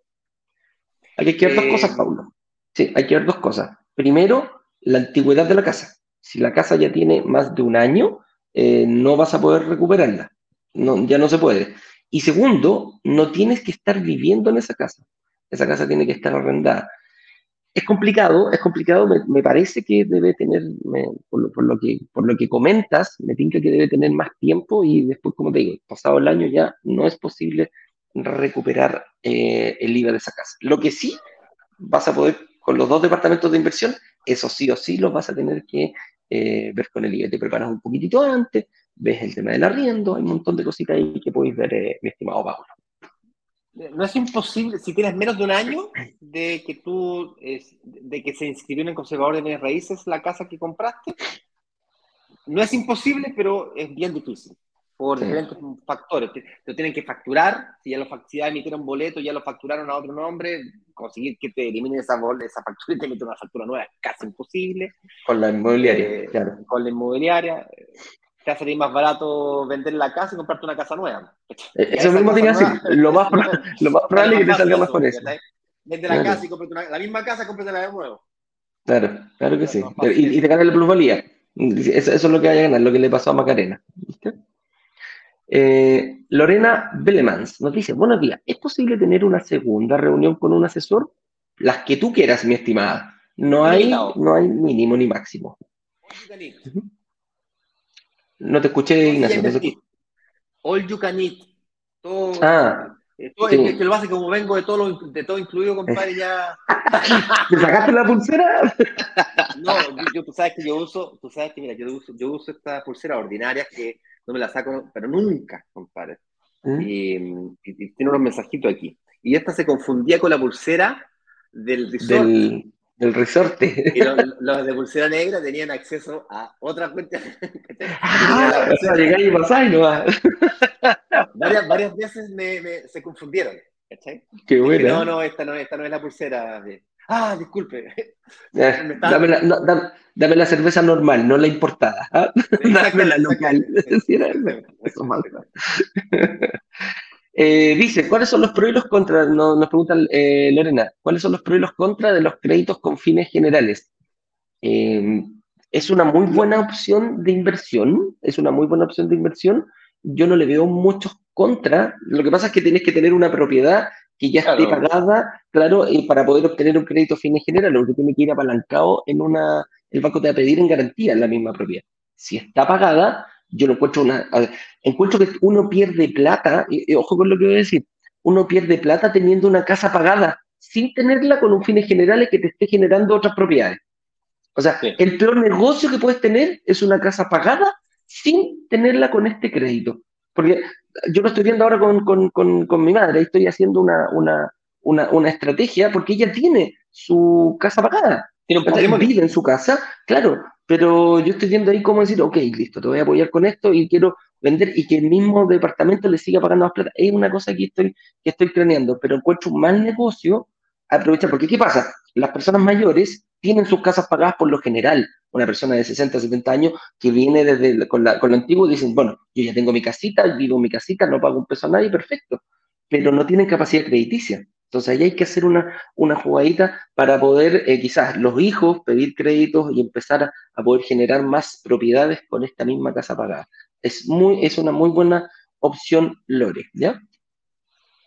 Hay que ver dos cosas, eh, Paulo. Sí, hay que ver dos cosas. Primero, la antigüedad de la casa. Si la casa ya tiene más de un año, eh, no vas a poder recuperarla. No, ya no se puede. Y segundo, no tienes que estar viviendo en esa casa. Esa casa tiene que estar arrendada. Es complicado, es complicado, me, parece que debe tener, por, lo, que, comentas, me tinca que debe tener más tiempo y después, como te digo, pasado el año ya no es posible recuperar eh, el IVA de esa casa. Lo que sí vas a poder, con los dos departamentos de inversión, eso sí o sí los vas a tener que eh, ver con el IVA. Te preparas un poquitito antes, ves el tema del arriendo, hay un montón de cositas ahí que podéis ver, eh, mi estimado Pablo. No es imposible, si tienes menos de un año de que tú, de que se inscribió en el conservador de bienes raíces la casa que compraste, no es imposible, pero es bien difícil por diferentes factores. Te, tienen que facturar, si ya, lo, si ya emitieron boleto, ya lo facturaron a otro nombre, conseguir que te eliminen esa, esa factura y te emiten una factura nueva es casi imposible. Con la inmobiliaria, eh, claro. Con la inmobiliaria. Te hace más barato vender la casa y comprarte una casa nueva. Eh, eso mismo tiene así. Lo más, lo más probable es que te salga más con eso. Vende la casa y cómprate la misma casa, cómprate la de nuevo. Claro, claro que sí. Y, y, te gana la plusvalía. Eso, eso, es lo que vaya a ganar, lo que le pasó a Macarena. ¿Viste? Eh, Lorena Belemans nos dice, buenos días, ¿es posible tener una segunda reunión con un asesor? Las que tú quieras, mi estimada. No hay, no hay mínimo ni máximo. No te escuché, Ignacio. All you can eat. Todo, ah, eh, es que lo hace como vengo de todo, de todo incluido, compadre, ya. ¿Te sacaste la pulsera? no, yo, tú sabes que yo uso, tú sabes que mira, yo uso, yo uso esta pulsera ordinaria que no me la saco, pero nunca, compadre. ¿Mm? Y, tiene unos mensajitos aquí. Y esta se confundía con la pulsera del resort. Del, resorte. Y los, de pulsera negra tenían acceso a otra cuenta. ah, llegar y pasar y no varias, varias veces me, se confundieron. ¿cachai? Qué bueno. No, no, esta no, esta no es la pulsera. De, ah, disculpe. Eh, dame, la, no, dame, la, cerveza normal, no la importada. dame la local. eh, dice, ¿cuáles son los pros y los contras? Nos, nos pregunta eh, Lorena, ¿cuáles son los pros y los contras de los créditos con fines generales? Eh, es una muy buena opción de inversión, es una muy buena opción de inversión. Yo no le veo muchos contras. Lo que pasa es que tienes que tener una propiedad que ya esté pagada, claro, para poder obtener un crédito fin general, lo que tiene que ir apalancado en una, el banco te va a pedir en garantía en la misma propiedad. Si está pagada, yo no encuentro una, encuentro que uno pierde plata, y, ojo con lo que voy a decir, uno pierde plata teniendo una casa pagada, sin tenerla con un fines generales que te esté generando otras propiedades. O sea, el peor negocio que puedes tener es una casa pagada sin tenerla con este crédito. Porque yo lo estoy viendo ahora con, con, con, con mi madre, estoy haciendo una, una, una, una, estrategia porque ella tiene su casa pagada. Tiene un vive en su casa, claro, pero yo estoy viendo ahí cómo decir, ok, listo, te voy a apoyar con esto y quiero vender y que el mismo departamento le siga pagando más plata. Es una cosa que estoy, que estoy craneando, pero encuentro un mal negocio aprovechar, porque ¿qué pasa? Las personas mayores tienen sus casas pagadas por lo general. Una persona de 60, 70 años que viene desde con, la, con lo antiguo dicen, bueno, yo ya tengo mi casita, vivo en mi casita, no pago un peso a nadie, perfecto. Pero no tienen capacidad crediticia. Entonces ahí hay que hacer una, una jugadita para poder eh, quizás los hijos pedir créditos y empezar a, a, poder generar más propiedades con esta misma casa pagada. Es, muy, es una muy buena opción Lore, ¿ya?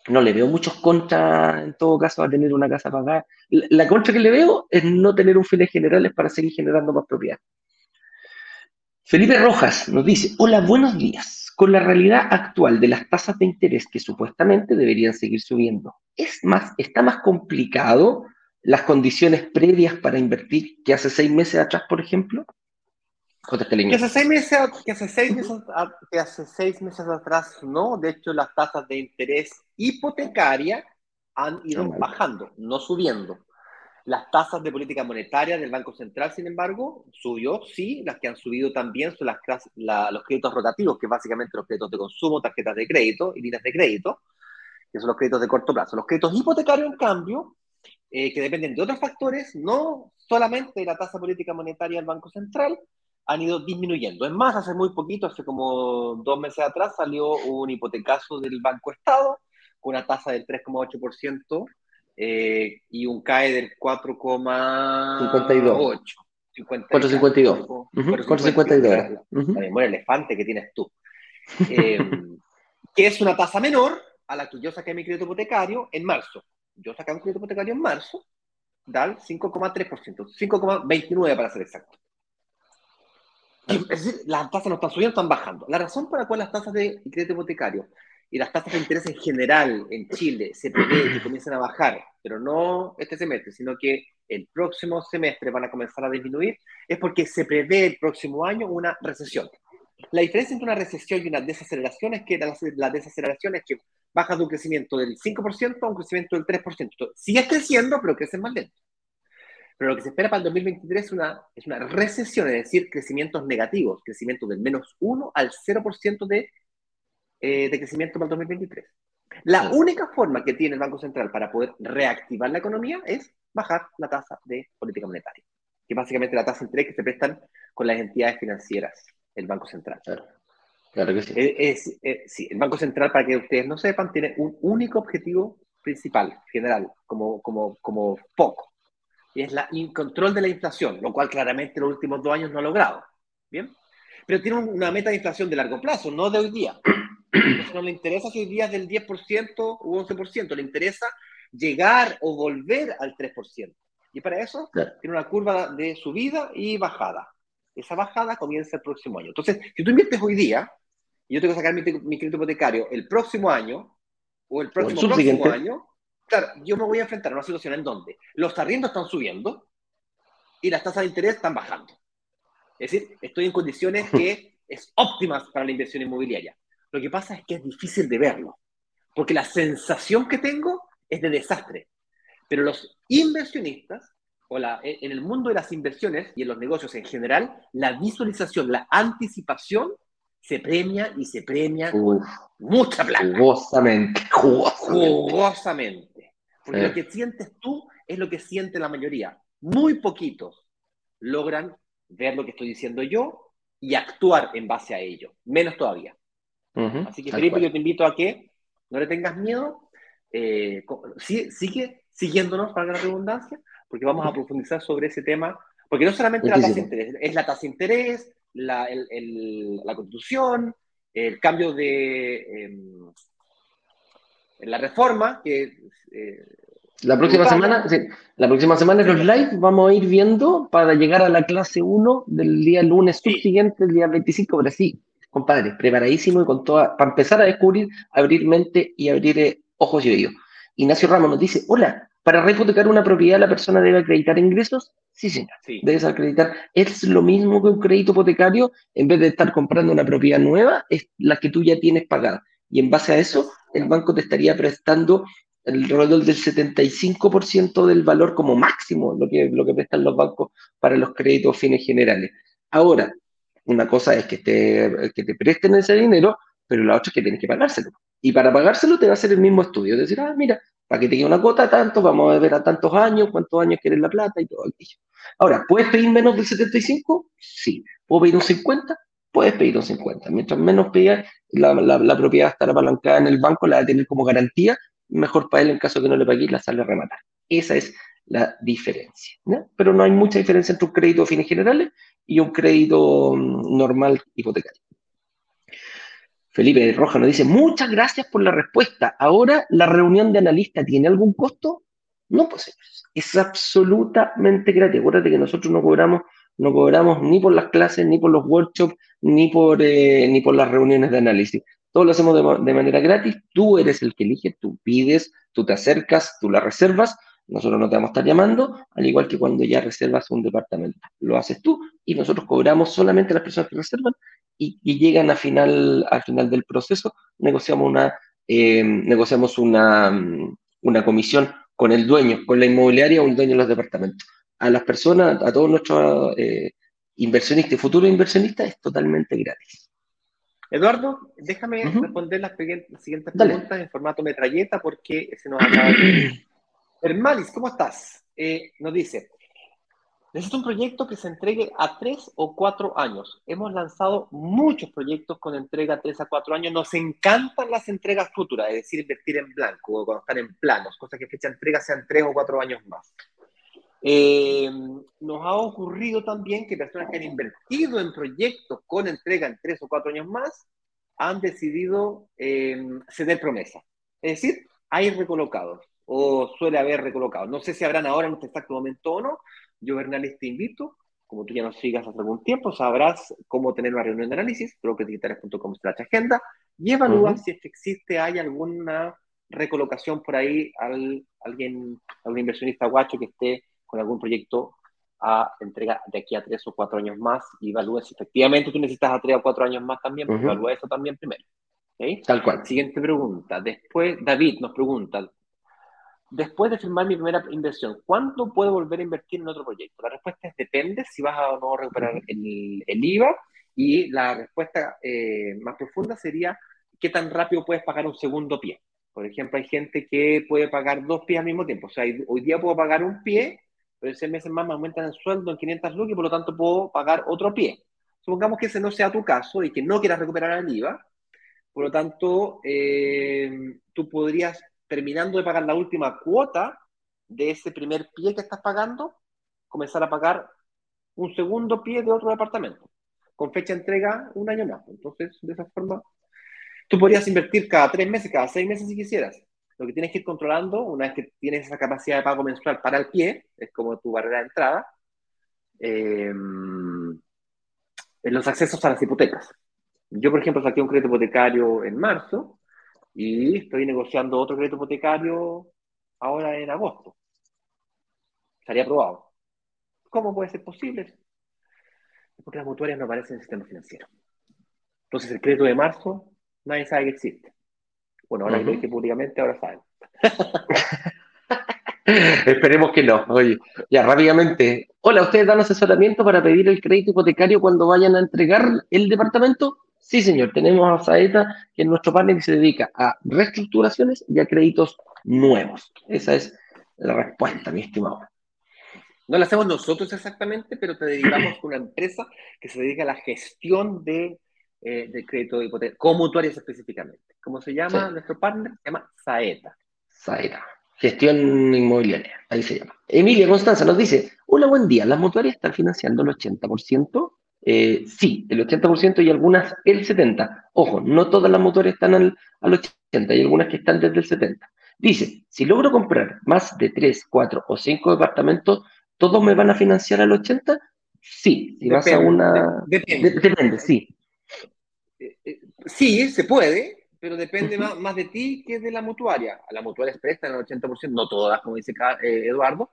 No le veo muchos contras en todo caso a tener una casa pagada. La, contra que le veo es no tener un fines generales para seguir generando más propiedad. Felipe Rojas nos dice, hola, buenos días. Con la realidad actual de las tasas de interés que supuestamente deberían seguir subiendo, ¿es más, está más complicado las condiciones previas para invertir que hace seis meses atrás, por ejemplo? Que hace, seis meses, que, hace seis meses, que hace seis meses atrás no, de hecho las tasas de interés hipotecaria han ido bajando, no subiendo. Las tasas de política monetaria del Banco Central, sin embargo, subió, sí, las que han subido también son las, los créditos rotativos, que básicamente los créditos de consumo, tarjetas de crédito y líneas de crédito, que son los créditos de corto plazo. Los créditos hipotecarios, en cambio, eh, que dependen de otros factores, no solamente de la tasa política monetaria del Banco Central, han ido disminuyendo. Es más, hace muy poquito, hace como dos meses atrás, salió un hipotecazo del Banco Estado con una tasa del 3,8% eh, y un CAE del 4,52. 452. 452. Uh elefante que tienes tú. Eh, que es una tasa menor a la que yo saqué mi crédito hipotecario en marzo. Yo saqué un crédito hipotecario en marzo, da 5,3%, 5,29 para ser exacto. Es decir, las tasas no están subiendo, están bajando. La razón por la cual las tasas de crédito hipotecario y las tasas de interés en general en Chile se prevé que comiencen a bajar, pero no este semestre, sino que el próximo semestre van a comenzar a disminuir, es porque se prevé el próximo año una recesión. La diferencia entre una recesión y una desaceleración es que la, desaceleración es que baja de un crecimiento del 5% a un crecimiento del 3%. Sigue creciendo, pero crece más lento. Pero lo que se espera para el 2023 es una, es una recesión, es decir, crecimientos negativos, crecimiento del menos 1 al 0% de, eh, de crecimiento para el 2023. La única forma que tiene el Banco Central para poder reactivar la economía es bajar la tasa de política monetaria, que es básicamente la tasa de interés que se prestan con las entidades financieras, el Banco Central. Claro, que sí. Es, sí. El Banco Central, para que ustedes no sepan, tiene un único objetivo principal, general, como, como, como foco, es la, el control de la inflación, lo cual claramente en los últimos dos años no ha logrado. ¿Bien? Pero tiene una meta de inflación de largo plazo, no de hoy día. Entonces no le interesa si hoy día es del 10% u 11%, le interesa llegar o volver al 3%. Y para eso tiene una curva de subida y bajada. Esa bajada comienza el próximo año. Entonces, si tú inviertes hoy día, y yo tengo que sacar mi, mi crédito hipotecario el próximo año, o el próximo, próximo año, claro, yo me voy a enfrentar a una situación en donde los arriendos están subiendo y las tasas de interés están bajando. Es decir, estoy en condiciones que es óptimas para la inversión inmobiliaria. Lo que pasa es que es difícil de verlo, porque la sensación que tengo es de desastre. Pero los inversionistas, o la, en el mundo de las inversiones y en los negocios en general, la visualización, la anticipación se premia y se premia con mucha plata. Jugosamente, jugosamente. Porque lo eh. que sientes tú es lo que siente la mayoría. Muy poquitos logran ver lo que estoy diciendo yo y actuar en base a ello. Menos todavía. Así que, Felipe, yo te invito a que no le tengas miedo, eh, sigue siguiéndonos para la redundancia, porque vamos a profundizar sobre ese tema, porque no solamente la tasa de interés, es la tasa de interés, la, la constitución, el cambio de em, la reforma, que... Eh, la próxima semana, la próxima semana en los live vamos a ir viendo para llegar a la clase 1 del día lunes subsiguiente, el día 25, pero sí, compadre, preparadísimo y con toda, para empezar a descubrir, abrir mente y abrir eh, ojos y oídos. Ignacio Ramos nos dice, hola, ¿para rehipotecar una propiedad la persona debe acreditar ingresos? Sí, señor, debes acreditar. Es lo mismo que un crédito hipotecario, en vez de estar comprando una propiedad nueva, es la que tú ya tienes pagada. Y en base a eso, el banco te estaría prestando alrededor del 75% del valor como máximo, lo que, lo que prestan los bancos para los créditos fines generales. Ahora, una cosa es que te, que te presten ese dinero, pero la otra es que tienes que pagárselo. Y para pagárselo te va a hacer el mismo estudio. Es decir, ah, mira, para que te quede una cuota tanto, vamos a ver a tantos años, cuántos años quieres la plata y todo aquello. Ahora, ¿puedes pedir menos del 75? Sí. ¿Puedo pedir un 50? Puedes pedir un 50. Mientras menos pidas, la, la, propiedad estará apalancada en el banco, la va a tener como garantía, mejor para él en caso de que no le pagues, la sale a rematar. Esa es la diferencia. Pero no hay mucha diferencia entre un crédito de fines generales y un crédito mm, normal hipotecario. Felipe Roja nos dice, muchas gracias por la respuesta. Ahora, ¿la reunión de analistas tiene algún costo? No, pues señores, es absolutamente gratis. Acuérdate que nosotros no cobramos, no cobramos ni por las clases, ni por los workshops, ni por, eh, ni por las reuniones de análisis. Todo lo hacemos de, manera gratis. Tú eres el que elige, tú pides, tú te acercas, tú la reservas nosotros no te vamos a estar llamando, al igual que cuando ya reservas un departamento. Lo haces tú y nosotros cobramos solamente a las personas que reservan y, llegan a final, al final del proceso, negociamos una, eh, negociamos una, una comisión con el dueño, con la inmobiliaria o el dueño de los departamentos. A las personas, a todos nuestros eh, inversionistas y futuros inversionistas es totalmente gratis. Eduardo, déjame responder las, siguientes preguntas en formato metralleta porque se nos acaba de Hermalis, ¿cómo estás? Eh, nos dice, necesito un proyecto que se entregue a tres o cuatro años. Hemos lanzado muchos proyectos con entrega a tres a cuatro años. Nos encantan las entregas futuras, es decir, invertir en blanco o cuando están en planos, cosas que fecha entrega sean tres o cuatro años más. Eh, nos ha ocurrido también que personas que han invertido en proyectos con entrega en tres o cuatro años más han decidido eh, ceder promesa. Es decir, hay recolocados o suele haber recolocados. No sé si habrán ahora en este exacto momento o no. Yo, Bernales, te invito, como tú ya nos sigas hace algún tiempo, sabrás cómo tener una reunión de análisis, brokerdigitales.com slash agenda, y evalúa si es que existe, hay alguna recolocación por ahí, al, alguien, algún inversionista guacho que esté con algún proyecto a entrega de aquí a tres o cuatro años más y evalúa si efectivamente tú necesitas a tres o cuatro años más también, pues evalúa eso también primero. Tal cual. Siguiente pregunta. Después, David nos pregunta, después de firmar mi primera inversión, ¿cuándo puedo volver a invertir en otro proyecto? La respuesta es depende si vas a o no recuperar el, el IVA y la respuesta eh, más profunda sería qué tan rápido puedes pagar un segundo pie. Por ejemplo, hay gente que puede pagar dos pies al mismo tiempo. O sea, hoy día puedo pagar un pie pero seis meses más me aumentan el sueldo en 500 lucas y por lo tanto puedo pagar otro pie. Supongamos que ese no sea tu caso y que no quieras recuperar el IVA, por lo tanto, eh, tú podrías, terminando de pagar la última cuota de ese primer pie que estás pagando, comenzar a pagar un segundo pie de otro departamento, con fecha de entrega un año más. Entonces, de esa forma, tú podrías invertir cada tres meses, cada seis meses si quisieras. Lo que tienes que ir controlando, una vez que tienes esa capacidad de pago mensual para el pie, es como tu barrera de entrada, eh, los accesos a las hipotecas. Yo, por ejemplo, saqué un crédito hipotecario en marzo y estoy negociando otro crédito hipotecario ahora en agosto. Estaría aprobado. ¿Cómo puede ser posible? Porque las mutuarias no aparecen en el sistema financiero. Entonces, el crédito de marzo, nadie sabe que existe. Bueno, ahora que públicamente, ahora saben. Esperemos que no. Oye, ya rápidamente. Hola, ¿ustedes dan asesoramiento para pedir el crédito hipotecario cuando vayan a entregar el departamento? Sí, señor. Tenemos a Saeta, que es nuestro que se dedica a reestructuraciones y a créditos nuevos. Esa es la respuesta, mi estimado. No la hacemos nosotros exactamente, pero te derivamos con una empresa que se dedica a la gestión de eh, de crédito de hipoteca, como mutuarias específicamente. ¿Cómo se llama nuestro partner? Se llama Saeta. Saeta. Gestión inmobiliaria, ahí se llama. Emilia Constanza nos dice, hola, buen día, ¿las mutuarias están financiando el 80%? Eh, sí, el 80% y algunas el 70%. Ojo, no todas las mutuarias están al, al 80%, hay algunas que están desde el 70%. Dice, si logro comprar más de 3, 4 o 5 departamentos, ¿todos me van a financiar al 80%? Sí, si vas a una... Depende. depende, sí. Sí, se puede, pero depende más, de ti que de la mutuaria. A la mutuaria prestan al 80%, no todas, como dice eh, Eduardo,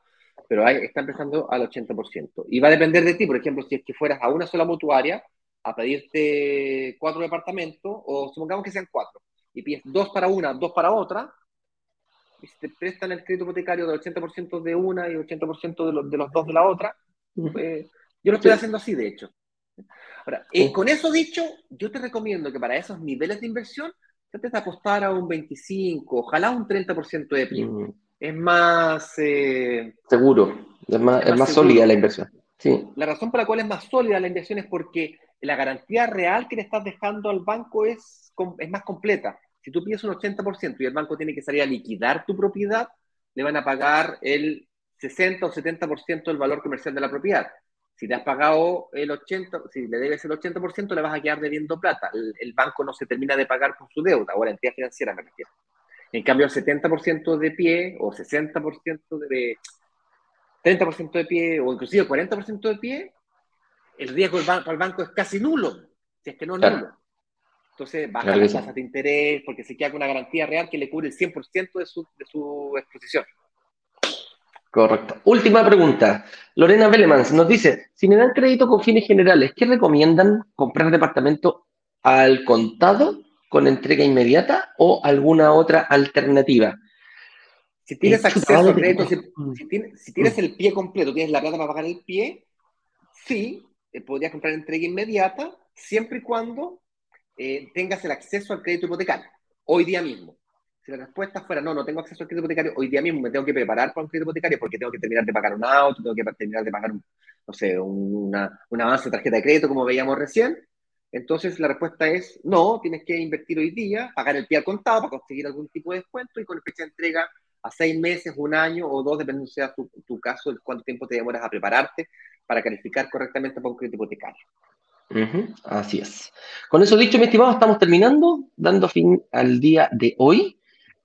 pero hay, están prestando al 80%. Y va a depender de ti, por ejemplo, si es que fueras a una sola mutuaria a pedirte cuatro departamentos, o supongamos que sean cuatro, y pides dos para una, dos para otra, y si te prestan el crédito hipotecario del 80% de una y 80% de, de los dos de la otra, pues, yo lo estoy haciendo así, de hecho. Ahora, eh, con eso dicho, yo te recomiendo que para esos niveles de inversión trates de apostar a un 25, ojalá un 30% de PIB. Mm. Es más... Eh, seguro, es más, sólida la inversión. Sí. La razón por la cual es más sólida la inversión es porque la garantía real que le estás dejando al banco es, es más completa. Si tú pides un 80% y el banco tiene que salir a liquidar tu propiedad, le van a pagar el 60 o 70% del valor comercial de la propiedad. Si te has pagado el 80%, si le debes el 80%, le vas a quedar debiendo plata. El, banco no se termina de pagar por su deuda, o la entidad financiera me refiero. En cambio, el 70% de pie, o 60% de 30% de pie, o inclusive 40% de pie, el riesgo para el banco es casi nulo, si es que no es nulo. Entonces baja la tasa de interés porque se queda con una garantía real que le cubre el 100% de su, de su exposición. Correcto. Última pregunta. Lorena Belemans nos dice, si me dan crédito con fines generales, ¿qué recomiendan comprar departamento al contado con entrega inmediata o alguna otra alternativa? Si tienes acceso al crédito, si, tienes, el pie completo, tienes la plata para pagar el pie, sí, eh, podrías comprar entrega inmediata siempre y cuando eh, tengas el acceso al crédito hipotecario, hoy día mismo. Si la respuesta fuera, no, no tengo acceso al crédito hipotecario, hoy día mismo me tengo que preparar para un crédito hipotecario porque tengo que terminar de pagar un auto, tengo que terminar de pagar, un, no sé, una, un avance de tarjeta de crédito, como veíamos recién. Entonces la respuesta es no, tienes que invertir hoy día, pagar el pie al contado para conseguir algún tipo de descuento y con fecha de entrega a seis meses, un año o dos, dependiendo sea tu, tu caso, cuánto tiempo te demoras a prepararte para calificar correctamente para un crédito hipotecario. así es. Con eso dicho, mi estimado, estamos terminando, dando fin al día de hoy.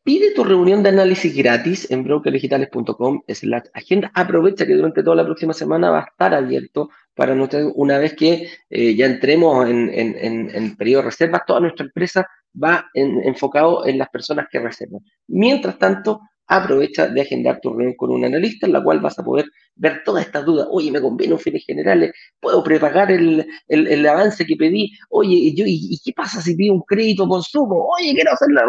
Pide tu reunión de análisis gratis en brokerdigitales.com slash agenda. Aprovecha que durante toda la próxima semana va a estar abierto para nosotros, una vez que eh, ya entremos en, en, periodo de reservas, toda nuestra empresa va enfocado en las personas que reservan. Mientras tanto, aprovecha de agendar tu reunión con un analista en la cual vas a poder ver todas estas dudas. Oye, me conviene un fines generales, puedo prepagar el, el, avance que pedí. Oye, yo, ¿y, qué pasa si pido un crédito consumo? Oye, quiero hacer la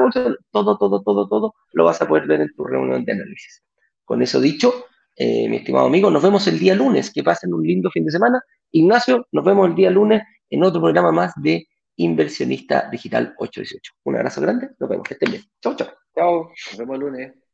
Todo, todo, todo, todo lo vas a poder ver en tu reunión de análisis. Con eso dicho, eh, mi estimado amigo, nos vemos el día lunes. Que pasen un lindo fin de semana. Ignacio, nos vemos el día lunes en otro programa más de Inversionista Digital 818. Un abrazo grande, nos vemos, que estén bien. Chau, chau. Chao, nos vemos el lunes.